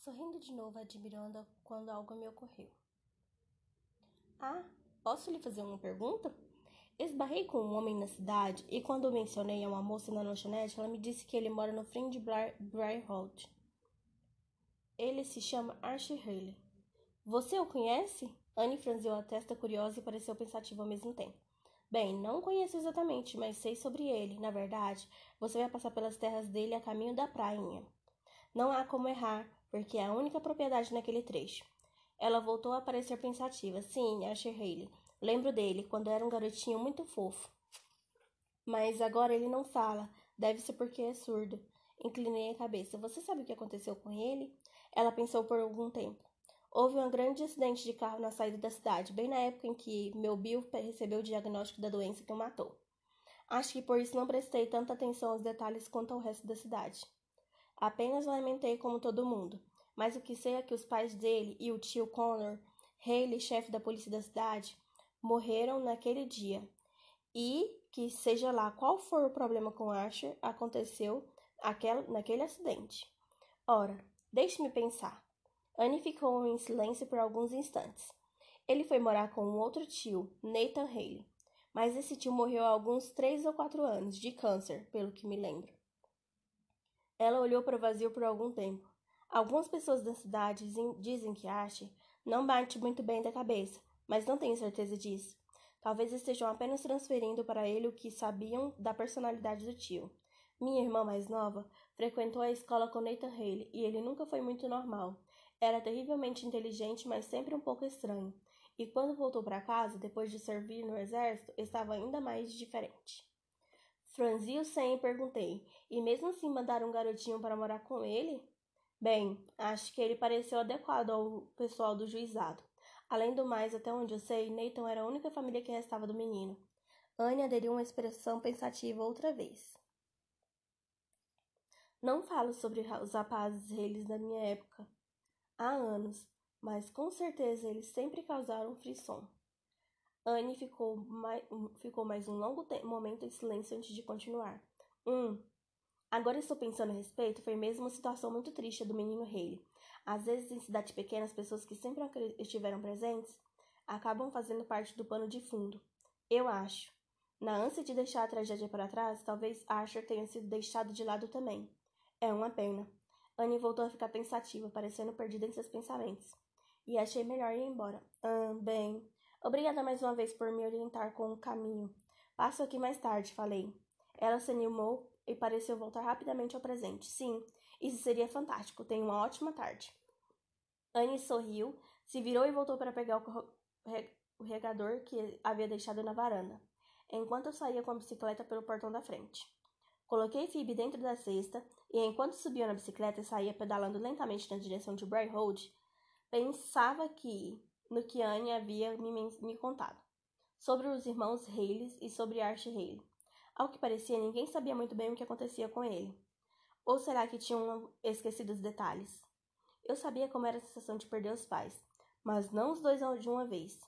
sorrindo de novo, admirando quando algo me ocorreu. Ah, posso lhe fazer uma pergunta? Esbarrei com um homem na cidade e quando mencionei a uma moça na lanchonete, ela me disse que ele mora no fim de Briarwood. Ele se chama Archie Haley. Você o conhece? Anne franziu a testa curiosa e pareceu pensativa ao mesmo tempo. Bem, não conheço exatamente, mas sei sobre ele. Na verdade, você vai passar pelas terras dele a caminho da prainha. Não há como errar, porque é a única propriedade naquele trecho. Ela voltou a parecer pensativa. Sim, Asher Haley. Lembro dele, quando era um garotinho muito fofo. Mas agora ele não fala. Deve ser porque é surdo. Inclinei a cabeça. Você sabe o que aconteceu com ele? Ela pensou por algum tempo. Houve um grande acidente de carro na saída da cidade, bem na época em que meu Bill recebeu o diagnóstico da doença que o matou. Acho que por isso não prestei tanta atenção aos detalhes quanto ao resto da cidade. Apenas lamentei como todo mundo, mas o que sei é que os pais dele e o tio Connor, Haley, chefe da polícia da cidade, morreram naquele dia. E que, seja lá qual for o problema com Asher, aconteceu aquel, naquele acidente. Ora, deixe-me pensar. Anne ficou em silêncio por alguns instantes. Ele foi morar com um outro tio, Nathan Haley, mas esse tio morreu há alguns três ou quatro anos, de câncer, pelo que me lembro. Ela olhou para o vazio por algum tempo. Algumas pessoas da cidade dizem que Ashe não bate muito bem da cabeça, mas não tenho certeza disso. Talvez estejam apenas transferindo para ele o que sabiam da personalidade do tio. Minha irmã mais nova frequentou a escola com Nathan Haley e ele nunca foi muito normal. Era terrivelmente inteligente, mas sempre um pouco estranho. E quando voltou para casa, depois de servir no exército, estava ainda mais diferente. Franzi o senho e perguntei: E mesmo assim mandaram um garotinho para morar com ele? Bem, acho que ele pareceu adequado ao pessoal do juizado. Além do mais, até onde eu sei, Nathan era a única família que restava do menino. Anne aderiu uma expressão pensativa outra vez. Não falo sobre os rapazes eles da minha época. Há anos, mas com certeza eles sempre causaram frisson. Anne ficou mais, ficou mais um longo momento em silêncio antes de continuar. Hum. Agora estou pensando a respeito, foi mesmo uma situação muito triste do menino Haley. Às vezes, em cidades pequenas, pessoas que sempre estiveram presentes acabam fazendo parte do pano de fundo. Eu acho. Na ânsia de deixar a tragédia para trás, talvez Archer tenha sido deixado de lado também. É uma pena. Anne voltou a ficar pensativa, parecendo perdida em seus pensamentos. E achei melhor ir embora. Ah, bem, Obrigada mais uma vez por me orientar com o caminho. Passo aqui mais tarde, falei. Ela se animou e pareceu voltar rapidamente ao presente. Sim, isso seria fantástico. Tenha uma ótima tarde. Anne sorriu, se virou e voltou para pegar o regador que havia deixado na varanda, enquanto eu saía com a bicicleta pelo portão da frente. Coloquei Phoebe dentro da cesta e, enquanto subia na bicicleta e saía pedalando lentamente na direção de Briar Road, pensava que no que Anne havia me, me contado, sobre os irmãos Haley e sobre Archie Haley. Ao que parecia, ninguém sabia muito bem o que acontecia com ele. Ou será que tinham esquecido os detalhes? Eu sabia como era a sensação de perder os pais, mas não os dois de uma vez.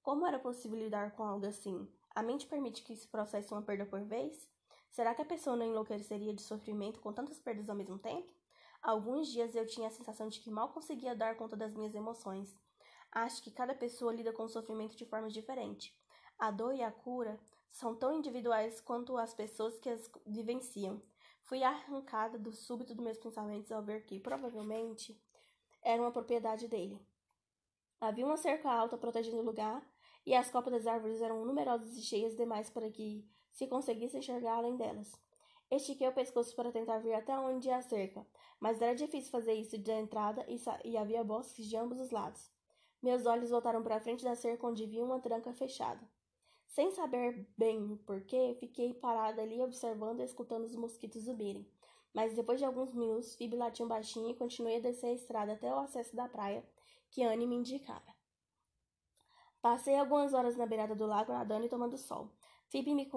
Como era possível lidar com algo assim? A mente permite que se processe uma perda por vez? Será que a pessoa não enlouqueceria de sofrimento com tantas perdas ao mesmo tempo? Alguns dias eu tinha a sensação de que mal conseguia dar conta das minhas emoções Acho que cada pessoa lida com o sofrimento de forma diferente. A dor e a cura são tão individuais quanto as pessoas que as vivenciam. Fui arrancada do súbito dos meus pensamentos ao ver que, provavelmente, era uma propriedade dele. Havia uma cerca alta protegendo o lugar, e as copas das árvores eram numerosas e cheias demais para que se conseguisse enxergar além delas. Estiquei o pescoço para tentar ver até onde ia a cerca, mas era difícil fazer isso da entrada e, e havia bosques de ambos os lados. Meus olhos voltaram para a frente da cerca onde vi uma tranca fechada. Sem saber bem o porquê, fiquei parada ali observando e escutando os mosquitos subirem. Mas depois de alguns minutos, Phoebe latiu baixinho e continuei a descer a estrada até o acesso da praia, que Anne me indicava. Passei algumas horas na beirada do lago nadando e tomando sol. Phoebe me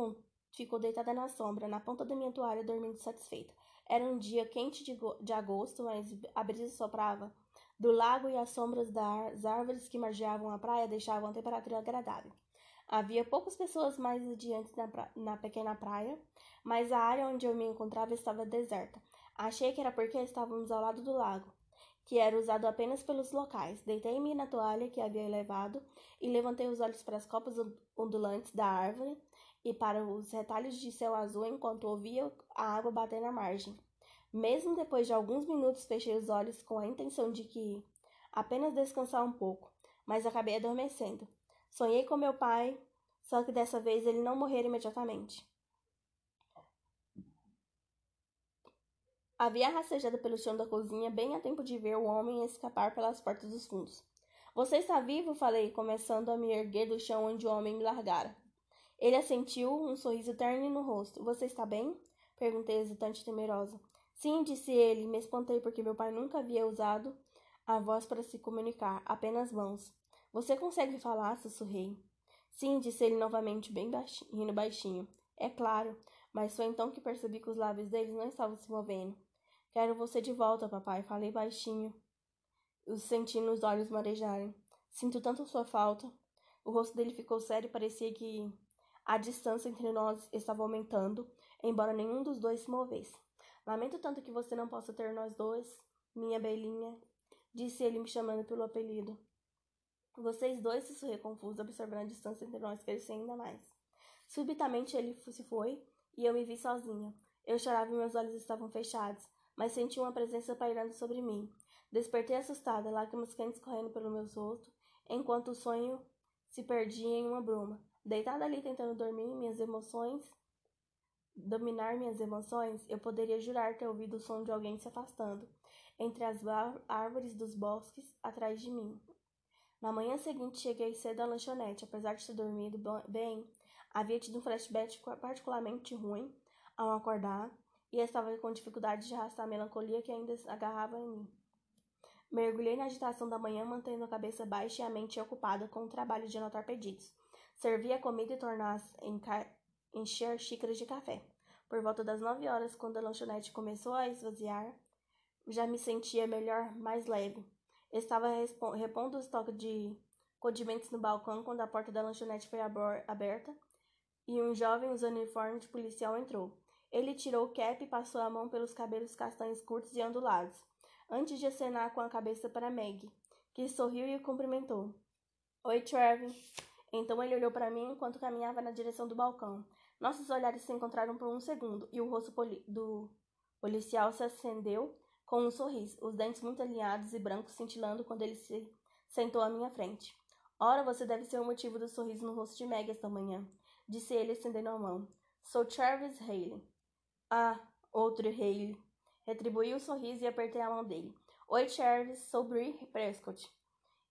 ficou deitada na sombra, na ponta da minha toalha, dormindo satisfeita. Era um dia quente de, de agosto, mas a brisa soprava do lago e as sombras das árvores que margeavam a praia deixavam a temperatura agradável. Havia poucas pessoas mais adiante na, pra... na pequena praia, mas a área onde eu me encontrava estava deserta. Achei que era porque estávamos ao lado do lago. que era usado apenas pelos locais. Deitei-me na toalha que havia levado e levantei os olhos para as copas ondulantes da árvore e para os retalhos de céu azul enquanto ouvia a água bater na margem. Mesmo depois de alguns minutos, fechei os olhos com a intenção de que apenas descansar um pouco, mas acabei adormecendo. Sonhei com meu pai, só que dessa vez ele não morrera imediatamente. Havia rastejado pelo chão da cozinha bem a tempo de ver o homem escapar pelas portas dos fundos. Você está vivo? falei, começando a me erguer do chão onde o homem me largara. Ele assentiu, um sorriso terno no rosto. Você está bem? Perguntei, hesitante e temerosa. Sim, disse ele. Me espantei porque meu pai nunca havia usado a voz para se comunicar, apenas mãos. Você consegue falar? sussurrei. Sim, disse ele novamente, bem baixinho, rindo baixinho. É claro, mas foi então que percebi que os lábios deles não estavam se movendo. Quero você de volta, papai, falei baixinho, os olhos marejarem. Sinto tanto sua falta. O rosto dele ficou sério e parecia que a distância entre nós estava aumentando, embora nenhum dos dois se movesse. Lamento tanto que você não possa ter nós dois, minha belinha, disse ele me chamando pelo apelido. Vocês dois, sussurrei confuso, observando a distância entre nós crescer ainda mais. Subitamente ele se foi e eu me vi sozinha. Eu chorava e meus olhos estavam fechados, mas senti uma presença pairando sobre mim. Despertei assustada, lágrimas quentes correndo pelo meu rosto, enquanto o sonho se perdia em uma bruma. Deitada ali tentando dormir, minhas emoções, dominar minhas emoções, eu poderia jurar ter ouvido o som de alguém se afastando, entre as árvores dos bosques atrás de mim. Na manhã seguinte, cheguei cedo à lanchonete. Apesar de ter dormido bem, havia tido um flashback particularmente ruim ao acordar e estava com dificuldade de arrastar a melancolia que ainda agarrava em mim. Mergulhei na agitação da manhã, mantendo a cabeça baixa e a mente ocupada com o trabalho de anotar pedidos. Servi a comida e tornar a encher xícaras de café. Por volta das nove horas, quando a lanchonete começou a esvaziar, já me sentia melhor, mais leve. Estava repondo o estoque de condimentos no balcão quando a porta da lanchonete foi aberta e um jovem usando uniforme de policial entrou. Ele tirou o cap e passou a mão pelos cabelos castanhos curtos e ondulados, antes de acenar com a cabeça para Meg, que sorriu e o cumprimentou. Oi, Trevor. Então ele olhou para mim enquanto caminhava na direção do balcão. Nossos olhares se encontraram por um segundo e o rosto do policial se acendeu com um sorriso, os dentes muito alinhados e brancos cintilando quando ele se sentou à minha frente. Ora, você deve ser o motivo do sorriso no rosto de Meg esta manhã, disse ele estendendo a mão. Sou Travis Haley. Ah, outro Haley. Retribuí o sorriso e apertei a mão dele. Oi, Travis, sou Brie Prescott.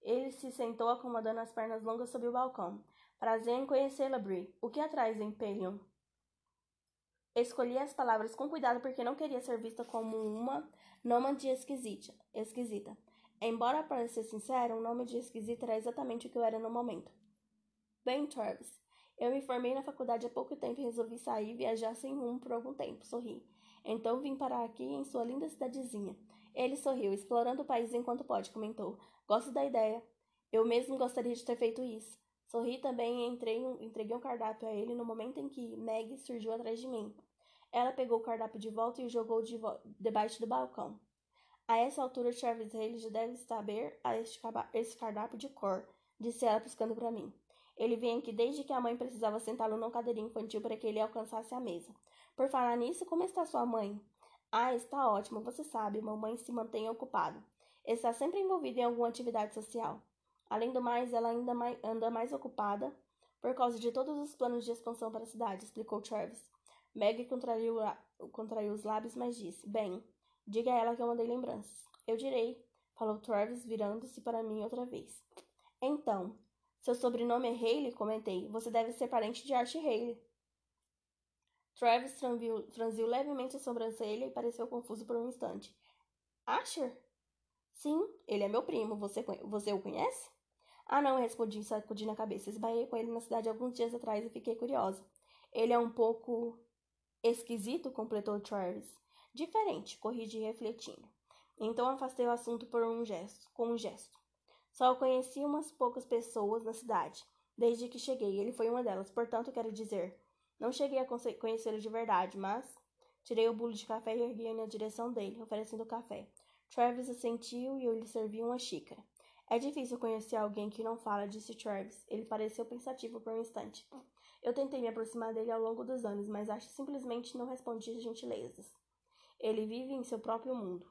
Ele se sentou acomodando as pernas longas sob o balcão. Prazer em conhecê-la, Brie. O que atrás em Pelion? Escolhi as palavras com cuidado porque não queria ser vista como uma nômade esquisita. esquisita. Embora ser sincero, um nome de esquisita era exatamente o que eu era no momento. Bem, Travis, eu me formei na faculdade há pouco tempo e resolvi sair e viajar sem rumo por algum tempo, sorri. Então vim parar aqui em sua linda cidadezinha. Ele sorriu, explorando o país enquanto pode, comentou. Gosto da ideia. Eu mesmo gostaria de ter feito isso. Sorri também e entreguei um cardápio a ele no momento em que Meg surgiu atrás de mim. Ela pegou o cardápio de volta e o jogou de debaixo do balcão. A essa altura, Travis Haley já deve saber a este, esse cardápio de cor, disse ela piscando para mim. Ele vem aqui desde que a mãe precisava sentá-lo num cadeirinho infantil para que ele alcançasse a mesa. Por falar nisso, como está sua mãe? Ah, está ótimo, você sabe, mamãe se mantém ocupada. Está sempre envolvida em alguma atividade social. Além do mais, ela ainda mais, anda mais ocupada por causa de todos os planos de expansão para a cidade, explicou Travis. Meg contraiu, contraiu os lábios, mas disse: Bem, diga a ela que eu mandei lembranças. Eu direi, falou Travis, virando-se para mim outra vez. Então, seu sobrenome é Haley? Comentei. Você deve ser parente de Art Haley. Travis franziu, levemente a sobrancelha e pareceu confuso por um instante. Asher? Sim, ele é meu primo. Você, você o conhece? Ah, não, respondi, sacudindo a cabeça. Esbaiei com ele na cidade alguns dias atrás e fiquei curiosa. Ele é um pouco esquisito, completou Travis. Diferente, corrigi refletindo. Então afastei o assunto por um gesto, com um gesto. Só conheci umas poucas pessoas na cidade, desde que cheguei. Ele foi uma delas, portanto, quero dizer, não cheguei a conhecê-lo de verdade, mas tirei o bolo de café e ergui na direção dele, oferecendo o café. Travis assentiu e eu lhe servi uma xícara. É difícil conhecer alguém que não fala, disse Travis. Ele pareceu pensativo por um instante. Eu tentei me aproximar dele ao longo dos anos, mas acho que simplesmente não respondi gentilezas. Ele vive em seu próprio mundo.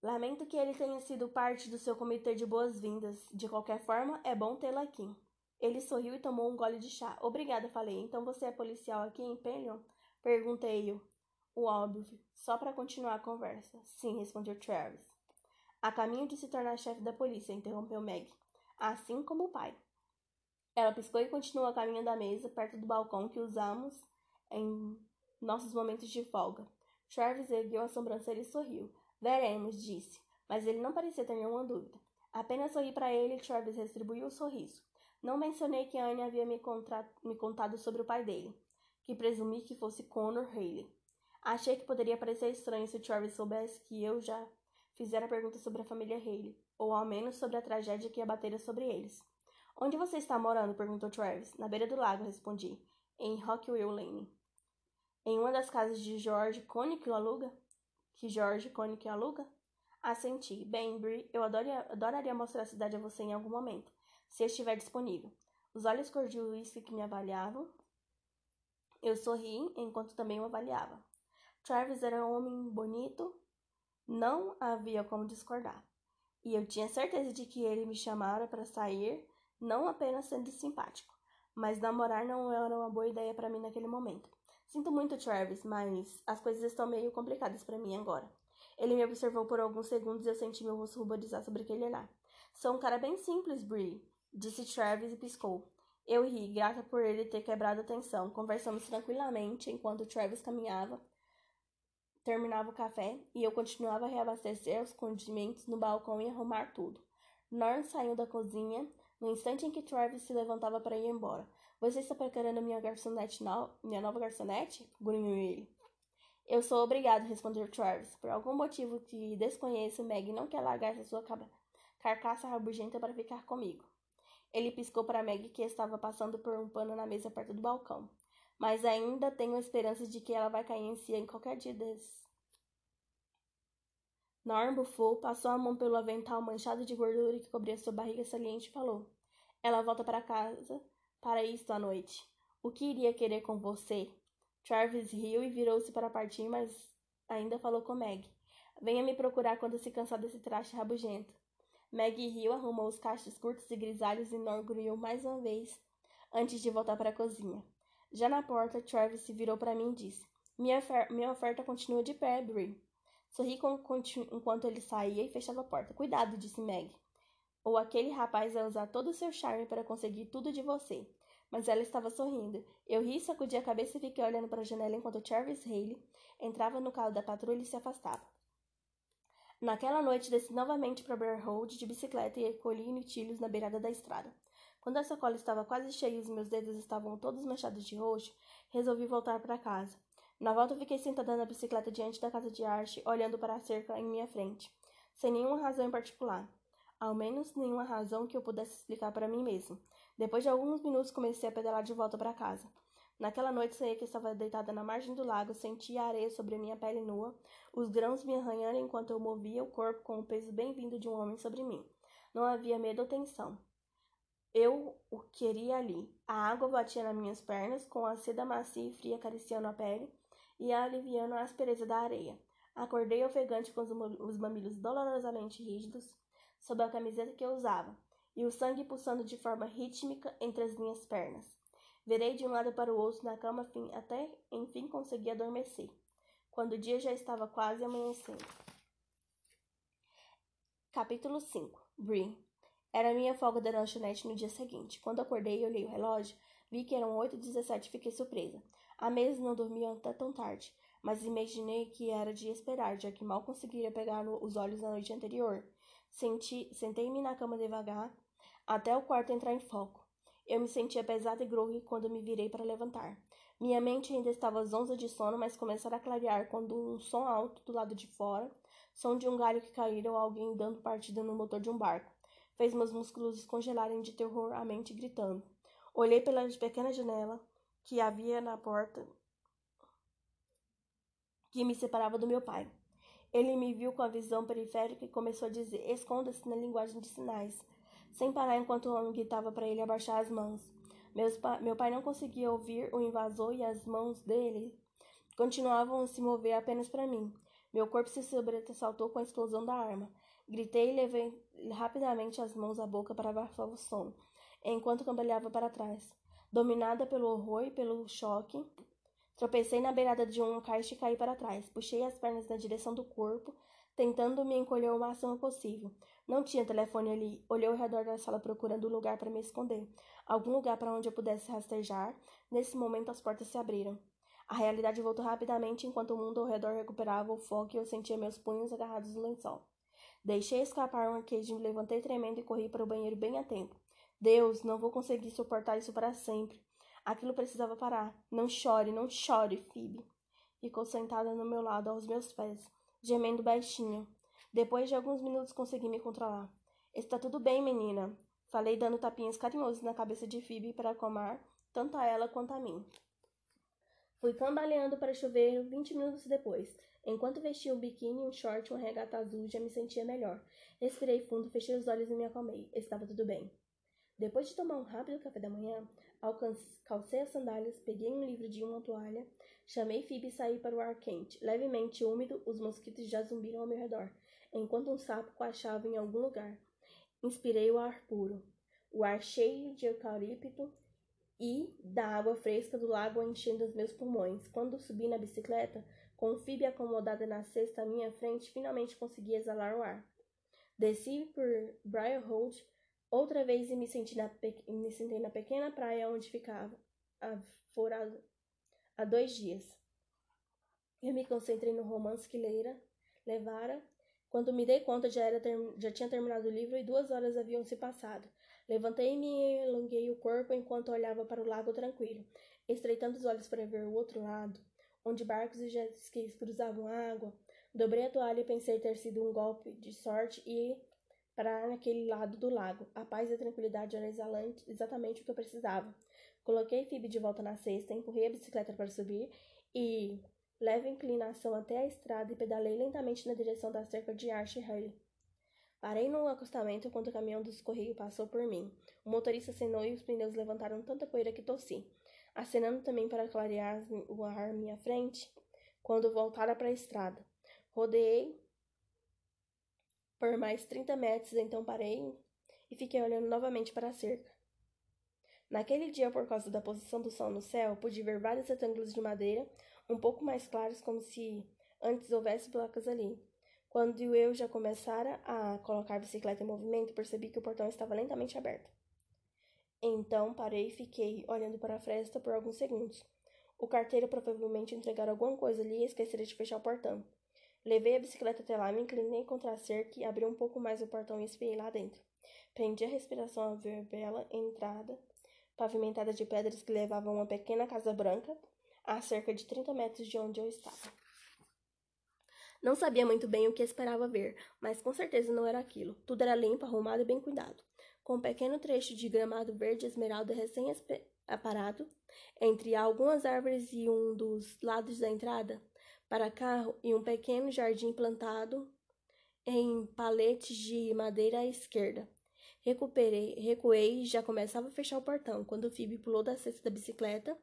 Lamento que ele tenha sido parte do seu comitê de boas-vindas. De qualquer forma, é bom tê-lo aqui. Ele sorriu e tomou um gole de chá. Obrigada, falei. Então você é policial aqui em Pelion? Perguntei-o. O óbvio, só para continuar a conversa. Sim, respondeu Travis. A caminho de se tornar chefe da polícia, interrompeu Meg. Assim como o pai. Ela piscou e continuou a caminho da mesa, perto do balcão que usamos em nossos momentos de folga. Travis ergueu a sobrancelha e sorriu. Veremos, disse, mas ele não parecia ter nenhuma dúvida. Apenas sorri para ele e Travis retribuiu o sorriso. Não mencionei que Anne havia me, me contado sobre o pai dele, que presumi que fosse Connor Haley. Achei que poderia parecer estranho se Travis soubesse que eu já Fizeram a pergunta sobre a família Haley, ou ao menos sobre a tragédia que abatera sobre eles. Onde você está morando? perguntou Travis. Na beira do lago, respondi. Em Rockwell Lane. Em uma das casas de George Connick aluga? Que George Connick aluga? Assenti. Bem, Brie, eu adoraria, adoraria mostrar a cidade a você em algum momento, se estiver disponível. Os olhos cor de uísque que me avaliavam. Eu sorri enquanto também o avaliava. Travis era um homem bonito, não havia como discordar. E eu tinha certeza de que ele me chamara para sair, não apenas sendo simpático, mas namorar não era uma boa ideia para mim naquele momento. Sinto muito, Travis, mas as coisas estão meio complicadas para mim agora. Ele me observou por alguns segundos e eu senti meu rosto ruborizar sobre aquele olhar. Sou um cara bem simples, Brie, disse Travis e piscou. Eu ri, grata por ele ter quebrado a tensão. Conversamos tranquilamente enquanto Travis caminhava terminava o café e eu continuava a reabastecer os condimentos no balcão e arrumar tudo. Norm saiu da cozinha no instante em que Travis se levantava para ir embora. Você está procurando minha garçonete no... minha nova garçonete? grunhiu ele. Eu sou obrigado, respondeu Travis. Por algum motivo que desconheço, Meg não quer largar essa sua carcaça rabugenta para ficar comigo. Ele piscou para Meg, que estava passando por um pano na mesa perto do balcão mas ainda tenho esperança de que ela vai cair em si em qualquer dia desses. Norm bufou, passou a mão pelo avental manchado de gordura que cobria sua barriga saliente e falou: Ela volta para casa para isto à noite. O que iria querer com você? Travis riu e virou-se para partir, mas ainda falou com Meg. Venha me procurar quando se cansar desse traste rabugento. Meg riu, arrumou os cachos curtos e grisalhos e Norm grunhiu mais uma vez antes de voltar para a cozinha. Já na porta, Travis se virou para mim e disse: minha, minha oferta continua de pé, Brie. Sorri enquanto ele saía e fechava a porta. Cuidado, disse Meg. Ou aquele rapaz vai usar todo o seu charme para conseguir tudo de você. Mas ela estava sorrindo. Eu ri, sacudi a cabeça e fiquei olhando para a janela enquanto Travis Haley entrava no carro da patrulha e se afastava. Naquela noite, desci novamente para Bear Road de bicicleta e recolhi mirtilhos na beirada da estrada. Quando a sacola estava quase cheia e os meus dedos estavam todos manchados de roxo, resolvi voltar para casa. Na volta, fiquei sentada na bicicleta diante da casa de arte, olhando para a cerca em minha frente, sem nenhuma razão em particular. Ao menos nenhuma razão que eu pudesse explicar para mim mesmo. Depois de alguns minutos, comecei a pedalar de volta para casa. Naquela noite, sei que estava deitada na margem do lago, sentia a areia sobre minha pele nua, os grãos me arranhando enquanto eu movia o corpo com o peso bem-vindo de um homem sobre mim. Não havia medo ou tensão. Eu o queria ali. A água batia nas minhas pernas, com a seda macia e fria acariciando a pele e aliviando a aspereza da areia. Acordei ofegante com os mamilos dolorosamente rígidos sob a camiseta que eu usava, e o sangue pulsando de forma rítmica entre as minhas pernas. Virei de um lado para o outro na cama até enfim consegui adormecer, quando o dia já estava quase amanhecendo. Capítulo 5 Bree era minha folga da lanchonete no dia seguinte. Quando acordei e olhei o relógio, vi que eram 8h17 e fiquei surpresa. A mesa não dormia até tão tarde, mas imaginei que era de esperar, já que mal conseguira pegar os olhos na noite anterior. Sentei-me na cama devagar, até o quarto entrar em foco. Eu me sentia pesada e groggy quando me virei para levantar. Minha mente ainda estava zonza de sono, mas começara a clarear quando um som alto do lado de fora, som de um galho que caíra ou alguém dando partida no motor de um barco, fez meus músculos descongelarem de terror a mente gritando. Olhei pela pequena janela que havia na porta que me separava do meu pai. Ele me viu com a visão periférica e começou a dizer: Esconda-se na linguagem de sinais, sem parar enquanto o homem gritava para ele abaixar as mãos. Pa meu pai não conseguia ouvir o invasor e as mãos dele continuavam a se mover apenas para mim. Meu corpo se sobressaltou com a explosão da arma. Gritei e levei rapidamente as mãos à boca para abafar o som, enquanto cambaleava para trás. Dominada pelo horror e pelo choque, tropecei na beirada de um caixa e caí para trás. Puxei as pernas na direção do corpo, tentando me encolher o máximo possível. Não tinha telefone ali. Olhei ao redor da sala procurando um lugar para me esconder. Algum lugar para onde eu pudesse rastejar. Nesse momento, as portas se abriram. A realidade voltou rapidamente enquanto o mundo ao redor recuperava o foco e eu sentia meus punhos agarrados no lençol. Deixei escapar um arquejo, me levantei tremendo e corri para o banheiro bem a tempo. Deus, não vou conseguir suportar isso para sempre. Aquilo precisava parar. Não chore, não chore, Phoebe. Ficou sentada no meu lado, aos meus pés, gemendo baixinho. Depois de alguns minutos consegui me controlar. Está tudo bem, menina. Falei dando tapinhas carinhosos na cabeça de Phoebe para acalmar tanto a ela quanto a mim. Fui cambaleando para chover vinte minutos depois. Enquanto vestia um biquíni, um short e uma regata azul, já me sentia melhor. Respirei fundo, fechei os olhos e me acalmei. Estava tudo bem. Depois de tomar um rápido café da manhã, calcei as sandálias, peguei um livro de uma toalha, chamei Phoebe e saí para o ar quente. Levemente úmido, os mosquitos já zumbiram ao meu redor, enquanto um sapo coachava em algum lugar. Inspirei o ar puro, o ar cheio de eucalipto e da água fresca do lago enchendo os meus pulmões. Quando subi na bicicleta, com o Phoebe acomodada na cesta à minha frente, finalmente consegui exalar o ar. Desci por Briar Road outra vez e me, senti na me sentei na pequena praia onde ficava fora há dois dias. Eu me concentrei no romance que Leira levara. Quando me dei conta, já, era já tinha terminado o livro e duas horas haviam se passado. Levantei-me e alonguei o corpo enquanto olhava para o lago tranquilo, estreitando os olhos para ver o outro lado, onde barcos e jet skis cruzavam a água. Dobrei a toalha e pensei ter sido um golpe de sorte e parar naquele lado do lago. A paz e a tranquilidade eram exatamente o que eu precisava. Coloquei Phoebe de volta na cesta, empurrei a bicicleta para subir e, leve inclinação até a estrada e pedalei lentamente na direção da cerca de Archer Hurley. Parei no acostamento enquanto o caminhão dos Correios passou por mim. O motorista acenou e os pneus levantaram tanta poeira que tossi, acenando também para clarear o ar à minha frente quando voltara para a estrada. Rodeei por mais trinta metros, então parei e fiquei olhando novamente para a cerca. Naquele dia, por causa da posição do sol no céu, pude ver vários retângulos de madeira um pouco mais claros, como se antes houvesse placas ali. Quando eu já começara a colocar a bicicleta em movimento, percebi que o portão estava lentamente aberto. Então parei e fiquei olhando para a fresta por alguns segundos. O carteiro provavelmente entregara alguma coisa ali e esqueceria de fechar o portão. Levei a bicicleta até lá, me inclinei contra a cerca e abri um pouco mais o portão e espiei lá dentro. Prendi a respiração ao ver bela entrada, pavimentada de pedras que levavam a uma pequena casa branca, a cerca de 30 metros de onde eu estava. Não sabia muito bem o que esperava ver, mas com certeza não era aquilo. Tudo era limpo, arrumado e bem cuidado. Com um pequeno trecho de gramado verde esmeralda recém-aparado, entre algumas árvores e um dos lados da entrada para carro e um pequeno jardim plantado em paletes de madeira à esquerda. Recuperei, recuei e já começava a fechar o portão, quando Phoebe pulou da cesta da bicicleta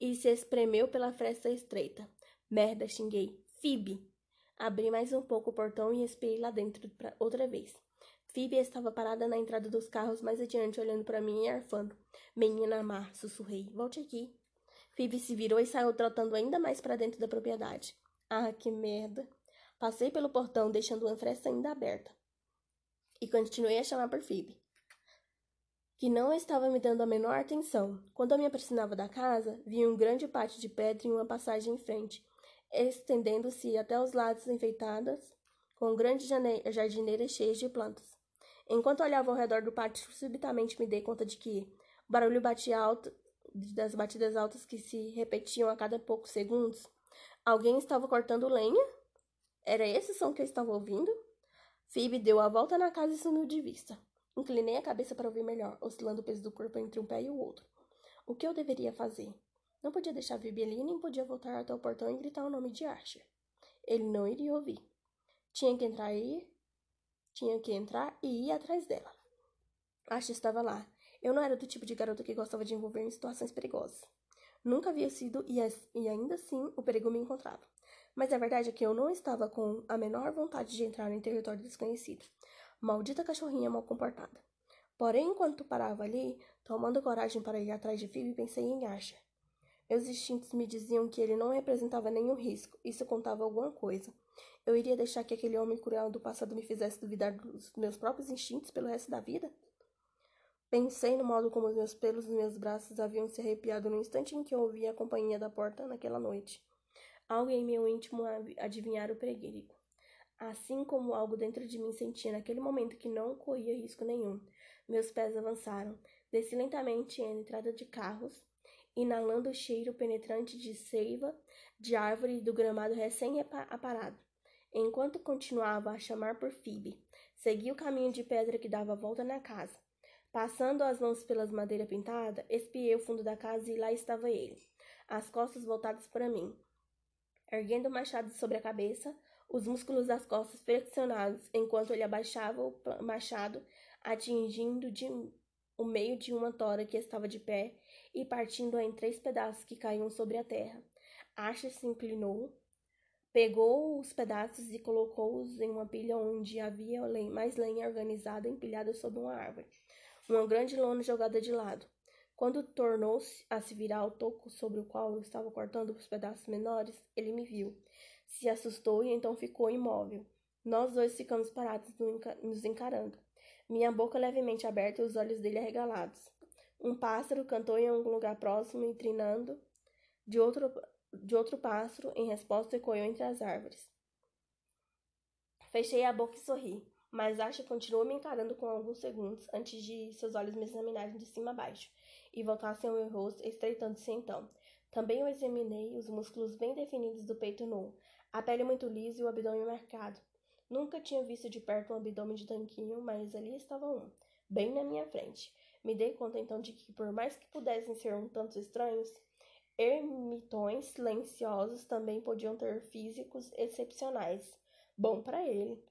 e se espremeu pela fresta estreita. Merda, xinguei. Phoebe! Abri mais um pouco o portão e espiei lá dentro outra vez. Phoebe estava parada na entrada dos carros mais adiante, olhando para mim e arfando. Menina má, sussurrei. Volte aqui. Phoebe se virou e saiu trotando ainda mais para dentro da propriedade. Ah, que merda. Passei pelo portão, deixando uma fresta ainda aberta. E continuei a chamar por Phoebe, que não estava me dando a menor atenção. Quando eu me aproximava da casa, vi um grande pátio de pedra e uma passagem em frente estendendo-se até os lados enfeitadas com grandes jardineiras cheias de plantas. Enquanto olhava ao redor do pátio, subitamente me dei conta de que o barulho batia alto, das batidas altas que se repetiam a cada poucos segundos. Alguém estava cortando lenha? Era esse som que eu estava ouvindo? Phoebe deu a volta na casa e sumiu de vista. Inclinei a cabeça para ouvir melhor, oscilando o peso do corpo entre um pé e o outro. O que eu deveria fazer? Não podia deixar Vibi ali, nem podia voltar até o portão e gritar o nome de Archer. Ele não iria ouvir. Tinha que entrar e tinha que entrar e ir atrás dela. Asha estava lá. Eu não era do tipo de garota que gostava de envolver em situações perigosas. Nunca havia sido e, e ainda assim o perigo me encontrava. Mas a verdade é que eu não estava com a menor vontade de entrar em território desconhecido. Maldita cachorrinha mal comportada. Porém, enquanto parava ali, tomando coragem para ir atrás de Phoebe, pensei em Asher. Meus instintos me diziam que ele não representava nenhum risco. Isso contava alguma coisa. Eu iria deixar que aquele homem cruel do passado me fizesse duvidar dos meus próprios instintos pelo resto da vida? Pensei no modo como os meus pelos nos meus braços haviam se arrepiado no instante em que eu ouvi a companhia da porta naquela noite. Algo em meu íntimo adivinhara o perigo. Assim como algo dentro de mim sentia naquele momento que não corria risco nenhum, meus pés avançaram, desci lentamente em entrada de carros, inalando o cheiro penetrante de seiva, de árvore e do gramado recém-aparado. Enquanto continuava a chamar por Phoebe, segui o caminho de pedra que dava volta na casa. Passando as mãos pelas madeiras pintadas, espiei o fundo da casa e lá estava ele, as costas voltadas para mim. Erguendo o machado sobre a cabeça, os músculos das costas flexionados enquanto ele abaixava o machado, atingindo de o meio de uma tora que estava de pé e partindo-a em três pedaços que caíam sobre a terra. Asher se inclinou, pegou os pedaços e colocou-os em uma pilha onde havia mais lenha organizada empilhada sobre uma árvore, uma grande lona jogada de lado. Quando tornou-se a se virar ao toco sobre o qual eu estava cortando os pedaços menores, ele me viu. Se assustou e então ficou imóvel. Nós dois ficamos parados nos encarando, minha boca levemente aberta e os olhos dele arregalados. Um pássaro cantou em algum lugar próximo e trinando. De outro, de outro pássaro, em resposta, ecoou entre as árvores. Fechei a boca e sorri, mas Asha continuou me encarando com alguns segundos antes de seus olhos me examinarem de cima a baixo e voltassem ao meu rosto, estreitando-se então. Também eu examinei os músculos bem definidos do peito nu, a pele muito lisa e o abdômen marcado. Nunca tinha visto de perto um abdômen de tanquinho, mas ali estava um, bem na minha frente. Me dei conta então de que, por mais que pudessem ser um tanto estranhos, ermitões silenciosos também podiam ter físicos excepcionais. Bom para ele.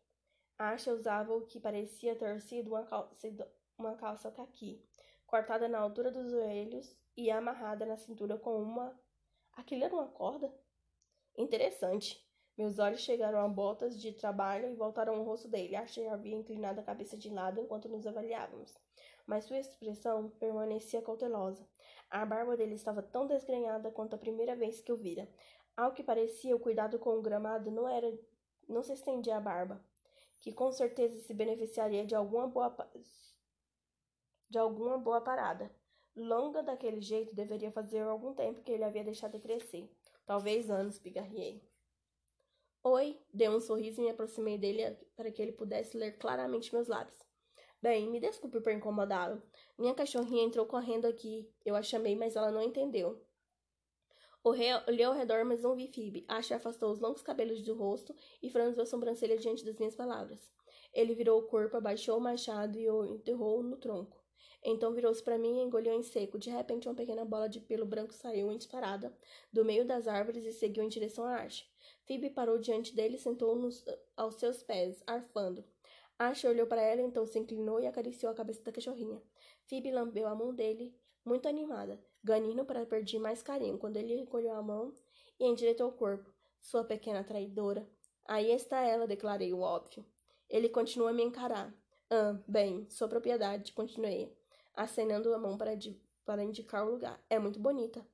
Asha usava o que parecia ter sido uma calça, uma calça caqui, cortada na altura dos joelhos e amarrada na cintura com uma. Aquilo era uma corda? Interessante. Meus olhos chegaram a botas de trabalho e voltaram ao rosto dele. Achei havia inclinado a cabeça de lado enquanto nos avaliávamos, mas sua expressão permanecia cautelosa. A barba dele estava tão desgrenhada quanto a primeira vez que o vira. Ao que parecia, o cuidado com o gramado não era não se estendia à barba, que com certeza se beneficiaria de alguma boa de alguma boa parada. Longa daquele jeito deveria fazer algum tempo que ele havia deixado crescer. Talvez anos, pigarriei. Oi, dei um sorriso e me aproximei dele para que ele pudesse ler claramente meus lábios. Bem, me desculpe por incomodá-lo. Minha cachorrinha entrou correndo aqui. Eu a chamei, mas ela não entendeu. Olhei ao redor, mas não vi Phoebe. Asha afastou os longos cabelos do rosto e franziu a sobrancelha diante das minhas palavras. Ele virou o corpo, abaixou o machado e o enterrou no tronco. Então virou-se para mim e engoliu em seco. De repente, uma pequena bola de pelo branco saiu em disparada do meio das árvores e seguiu em direção a Ash. Phoebe parou diante dele e sentou-nos aos seus pés, arfando. Ash olhou para ela, então se inclinou e acariciou a cabeça da cachorrinha. Phoebe lambeu a mão dele, muito animada, ganindo para pedir mais carinho, quando ele recolheu a mão e endireitou o corpo. Sua pequena traidora. Aí está ela, declarei o óbvio. Ele continua a me encarar. Ah, bem, sua propriedade, continuei acenando a mão para, para indicar o lugar. É muito bonita.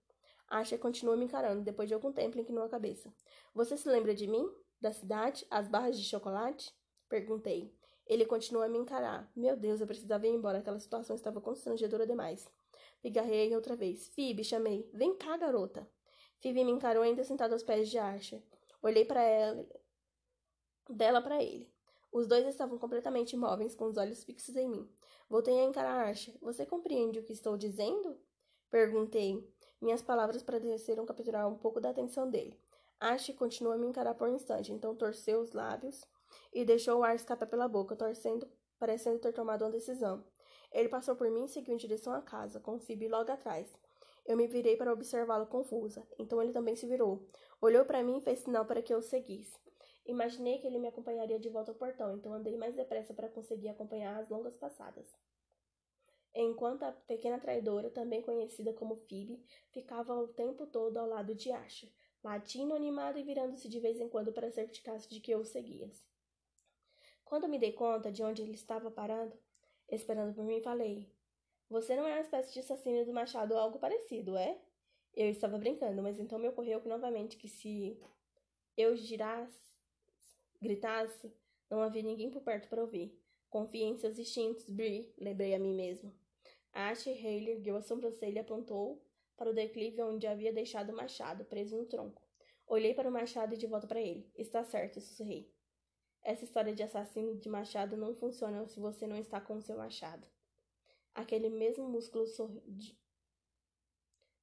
Asha continua me encarando, depois de algum tempo inclinou a cabeça. Você se lembra de mim? Da cidade? As barras de chocolate? Perguntei. Ele continuou a me encarar. Meu Deus, eu precisava ir embora. Aquela situação estava constrangedora demais. Pigarrei outra vez. Phoebe, chamei. Vem cá, garota. Phoebe me encarou ainda sentada aos pés de Asha. Olhei para ela, dela para ele. Os dois estavam completamente imóveis, com os olhos fixos em mim. Voltei a encarar Archer. Você compreende o que estou dizendo? Perguntei. Minhas palavras pareceram capturar um pouco da atenção dele. Ash continuou a me encarar por um instante, então torceu os lábios e deixou o ar escapar pela boca, torcendo, parecendo ter tomado uma decisão. Ele passou por mim e seguiu em direção à casa, com Phoebe logo atrás. Eu me virei para observá-lo confusa. Então ele também se virou. Olhou para mim e fez sinal para que eu o seguisse. Imaginei que ele me acompanharia de volta ao portão, então andei mais depressa para conseguir acompanhar as longas passadas. Enquanto a pequena traidora, também conhecida como Phoebe, ficava o tempo todo ao lado de Asher, latindo animado e virando-se de vez em quando para certificar-se de que eu o seguia. Quando me dei conta de onde ele estava parando, esperando por mim, falei: Você não é uma espécie de assassino do machado ou algo parecido, é? Eu estava brincando, mas então me ocorreu que novamente que se eu girasse gritasse, não havia ninguém por perto para ouvir. Confiei em seus instintos, Brie, lembrei a mim mesmo. Ashley Haley ergueu a sobrancelha e apontou para o declive onde havia deixado o machado, preso no tronco. Olhei para o machado e de volta para ele. Está certo, sussurrei. Essa história de assassino de machado não funciona se você não está com o seu machado. Aquele mesmo músculo sor...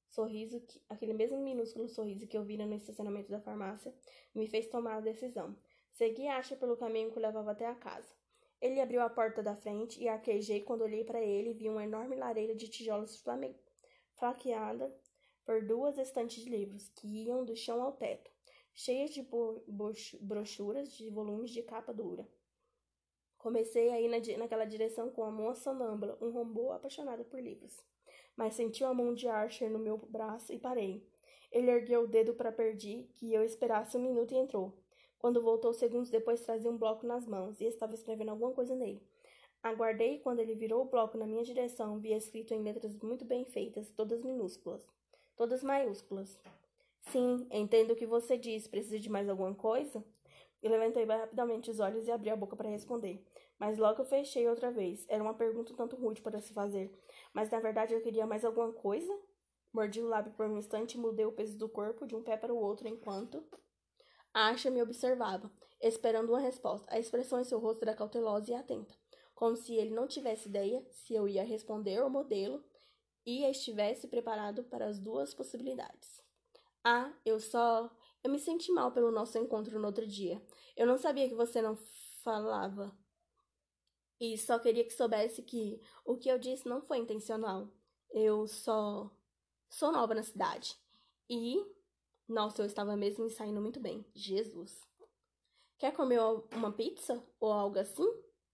sorriso, que... aquele mesmo minúsculo sorriso que eu vira no estacionamento da farmácia, me fez tomar a decisão. Segui Asha pelo caminho que levava até a casa. Ele abriu a porta da frente e arquejei quando olhei para ele e vi uma enorme lareira de tijolos flaqueada por duas estantes de livros que iam do chão ao teto, cheias de brochuras de volumes de capa dura. Comecei a ir na, naquela direção com a moça sonâmbula, um robô apaixonado por livros. Mas senti a mão de Archer no meu braço e parei. Ele ergueu o dedo para pedir que eu esperasse um minuto e entrou. Quando voltou segundos depois, trazia um bloco nas mãos e estava escrevendo alguma coisa nele. Aguardei e quando ele virou o bloco na minha direção, vi escrito em letras muito bem feitas, todas minúsculas, todas maiúsculas. Sim, entendo o que você diz. Precisa de mais alguma coisa? Eu levantei rapidamente os olhos e abri a boca para responder. Mas logo fechei outra vez. Era uma pergunta um tanto rude para se fazer. Mas na verdade eu queria mais alguma coisa? Mordi o lábio por um instante e mudei o peso do corpo de um pé para o outro enquanto Asha me observava, esperando uma resposta. A expressão em seu rosto era cautelosa e atenta, como se ele não tivesse ideia se eu ia responder ao modelo e estivesse preparado para as duas possibilidades. Ah, eu só. Eu me senti mal pelo nosso encontro no outro dia. Eu não sabia que você não falava. E só queria que soubesse que o que eu disse não foi intencional. Eu só. Sou nova na cidade. E nossa, eu estava mesmo me saindo muito bem. Jesus. Quer comer uma pizza ou algo assim?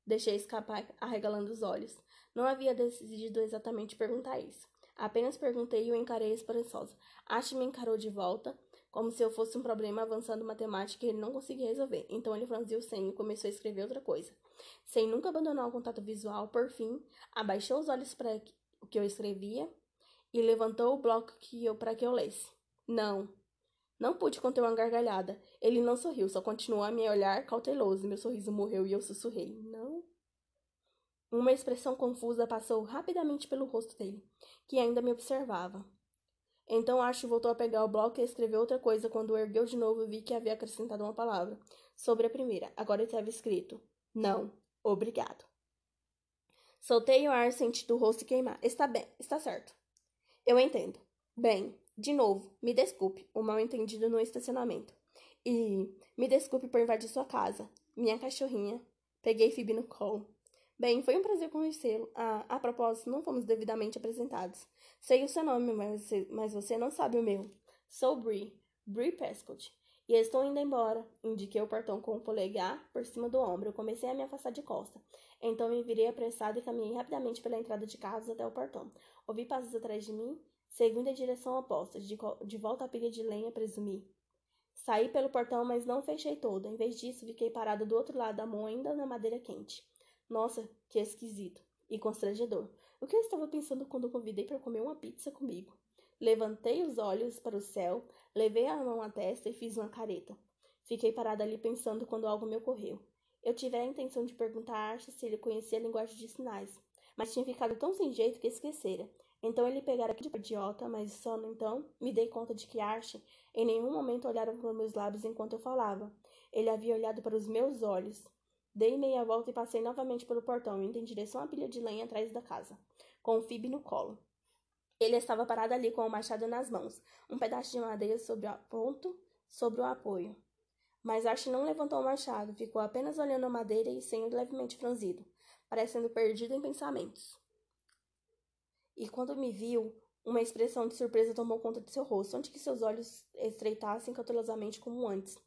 Deixei escapar, arregalando os olhos. Não havia decidido exatamente perguntar isso. Apenas perguntei e o encarei esperançosa. Ash me encarou de volta, como se eu fosse um problema avançando matemática que ele não conseguia resolver. Então ele franziu o senho e começou a escrever outra coisa. Sem nunca abandonar o contato visual, por fim, abaixou os olhos para o que eu escrevia e levantou o bloco que eu para que eu lesse. Não, não pude conter uma gargalhada. Ele não sorriu, só continuou a me olhar cauteloso. Meu sorriso morreu e eu sussurrei. Uma expressão confusa passou rapidamente pelo rosto dele, que ainda me observava. Então Acho voltou a pegar o bloco e escreveu outra coisa quando ergueu de novo vi que havia acrescentado uma palavra sobre a primeira. Agora estava escrito: Não, obrigado. Soltei o ar, sentindo o rosto queimar. Está bem, está certo. Eu entendo. Bem, de novo, me desculpe, o um mal entendido no estacionamento. E me desculpe por invadir sua casa. Minha cachorrinha. Peguei Phoebe no colo. Bem, foi um prazer conhecê-lo. Ah, a propósito, não fomos devidamente apresentados. Sei o seu nome, mas você, mas você não sabe o meu. Sou Brie, Brie Prescott. E estou indo embora. Indiquei o portão com o polegar por cima do ombro. Eu comecei a me afastar de costa. Então me virei apressado e caminhei rapidamente pela entrada de carros até o portão. Ouvi passos atrás de mim seguindo em direção oposta, de, de volta à pilha de lenha, presumi. Saí pelo portão, mas não fechei toda. Em vez disso, fiquei parada do outro lado da mão, ainda na madeira quente. Nossa, que esquisito e constrangedor. O que eu estava pensando quando convidei para comer uma pizza comigo? Levantei os olhos para o céu, levei a mão à testa e fiz uma careta. Fiquei parada ali pensando quando algo me ocorreu. Eu tive a intenção de perguntar a Archie se ele conhecia a linguagem de sinais, mas tinha ficado tão sem jeito que esquecera. Então ele pegara aquele idiota, mas só então me dei conta de que Archie em nenhum momento olhara para meus lábios enquanto eu falava. Ele havia olhado para os meus olhos. Dei meia volta e passei novamente pelo portão, indo em direção à pilha de lenha atrás da casa, com o Phoebe no colo. Ele estava parado ali com o machado nas mãos, um pedaço de madeira sobre o ponto sobre o apoio. Mas Archie não levantou o machado, ficou apenas olhando a madeira e senho levemente franzido, parecendo perdido em pensamentos. E quando me viu, uma expressão de surpresa tomou conta de seu rosto, antes que seus olhos estreitassem cautelosamente como antes.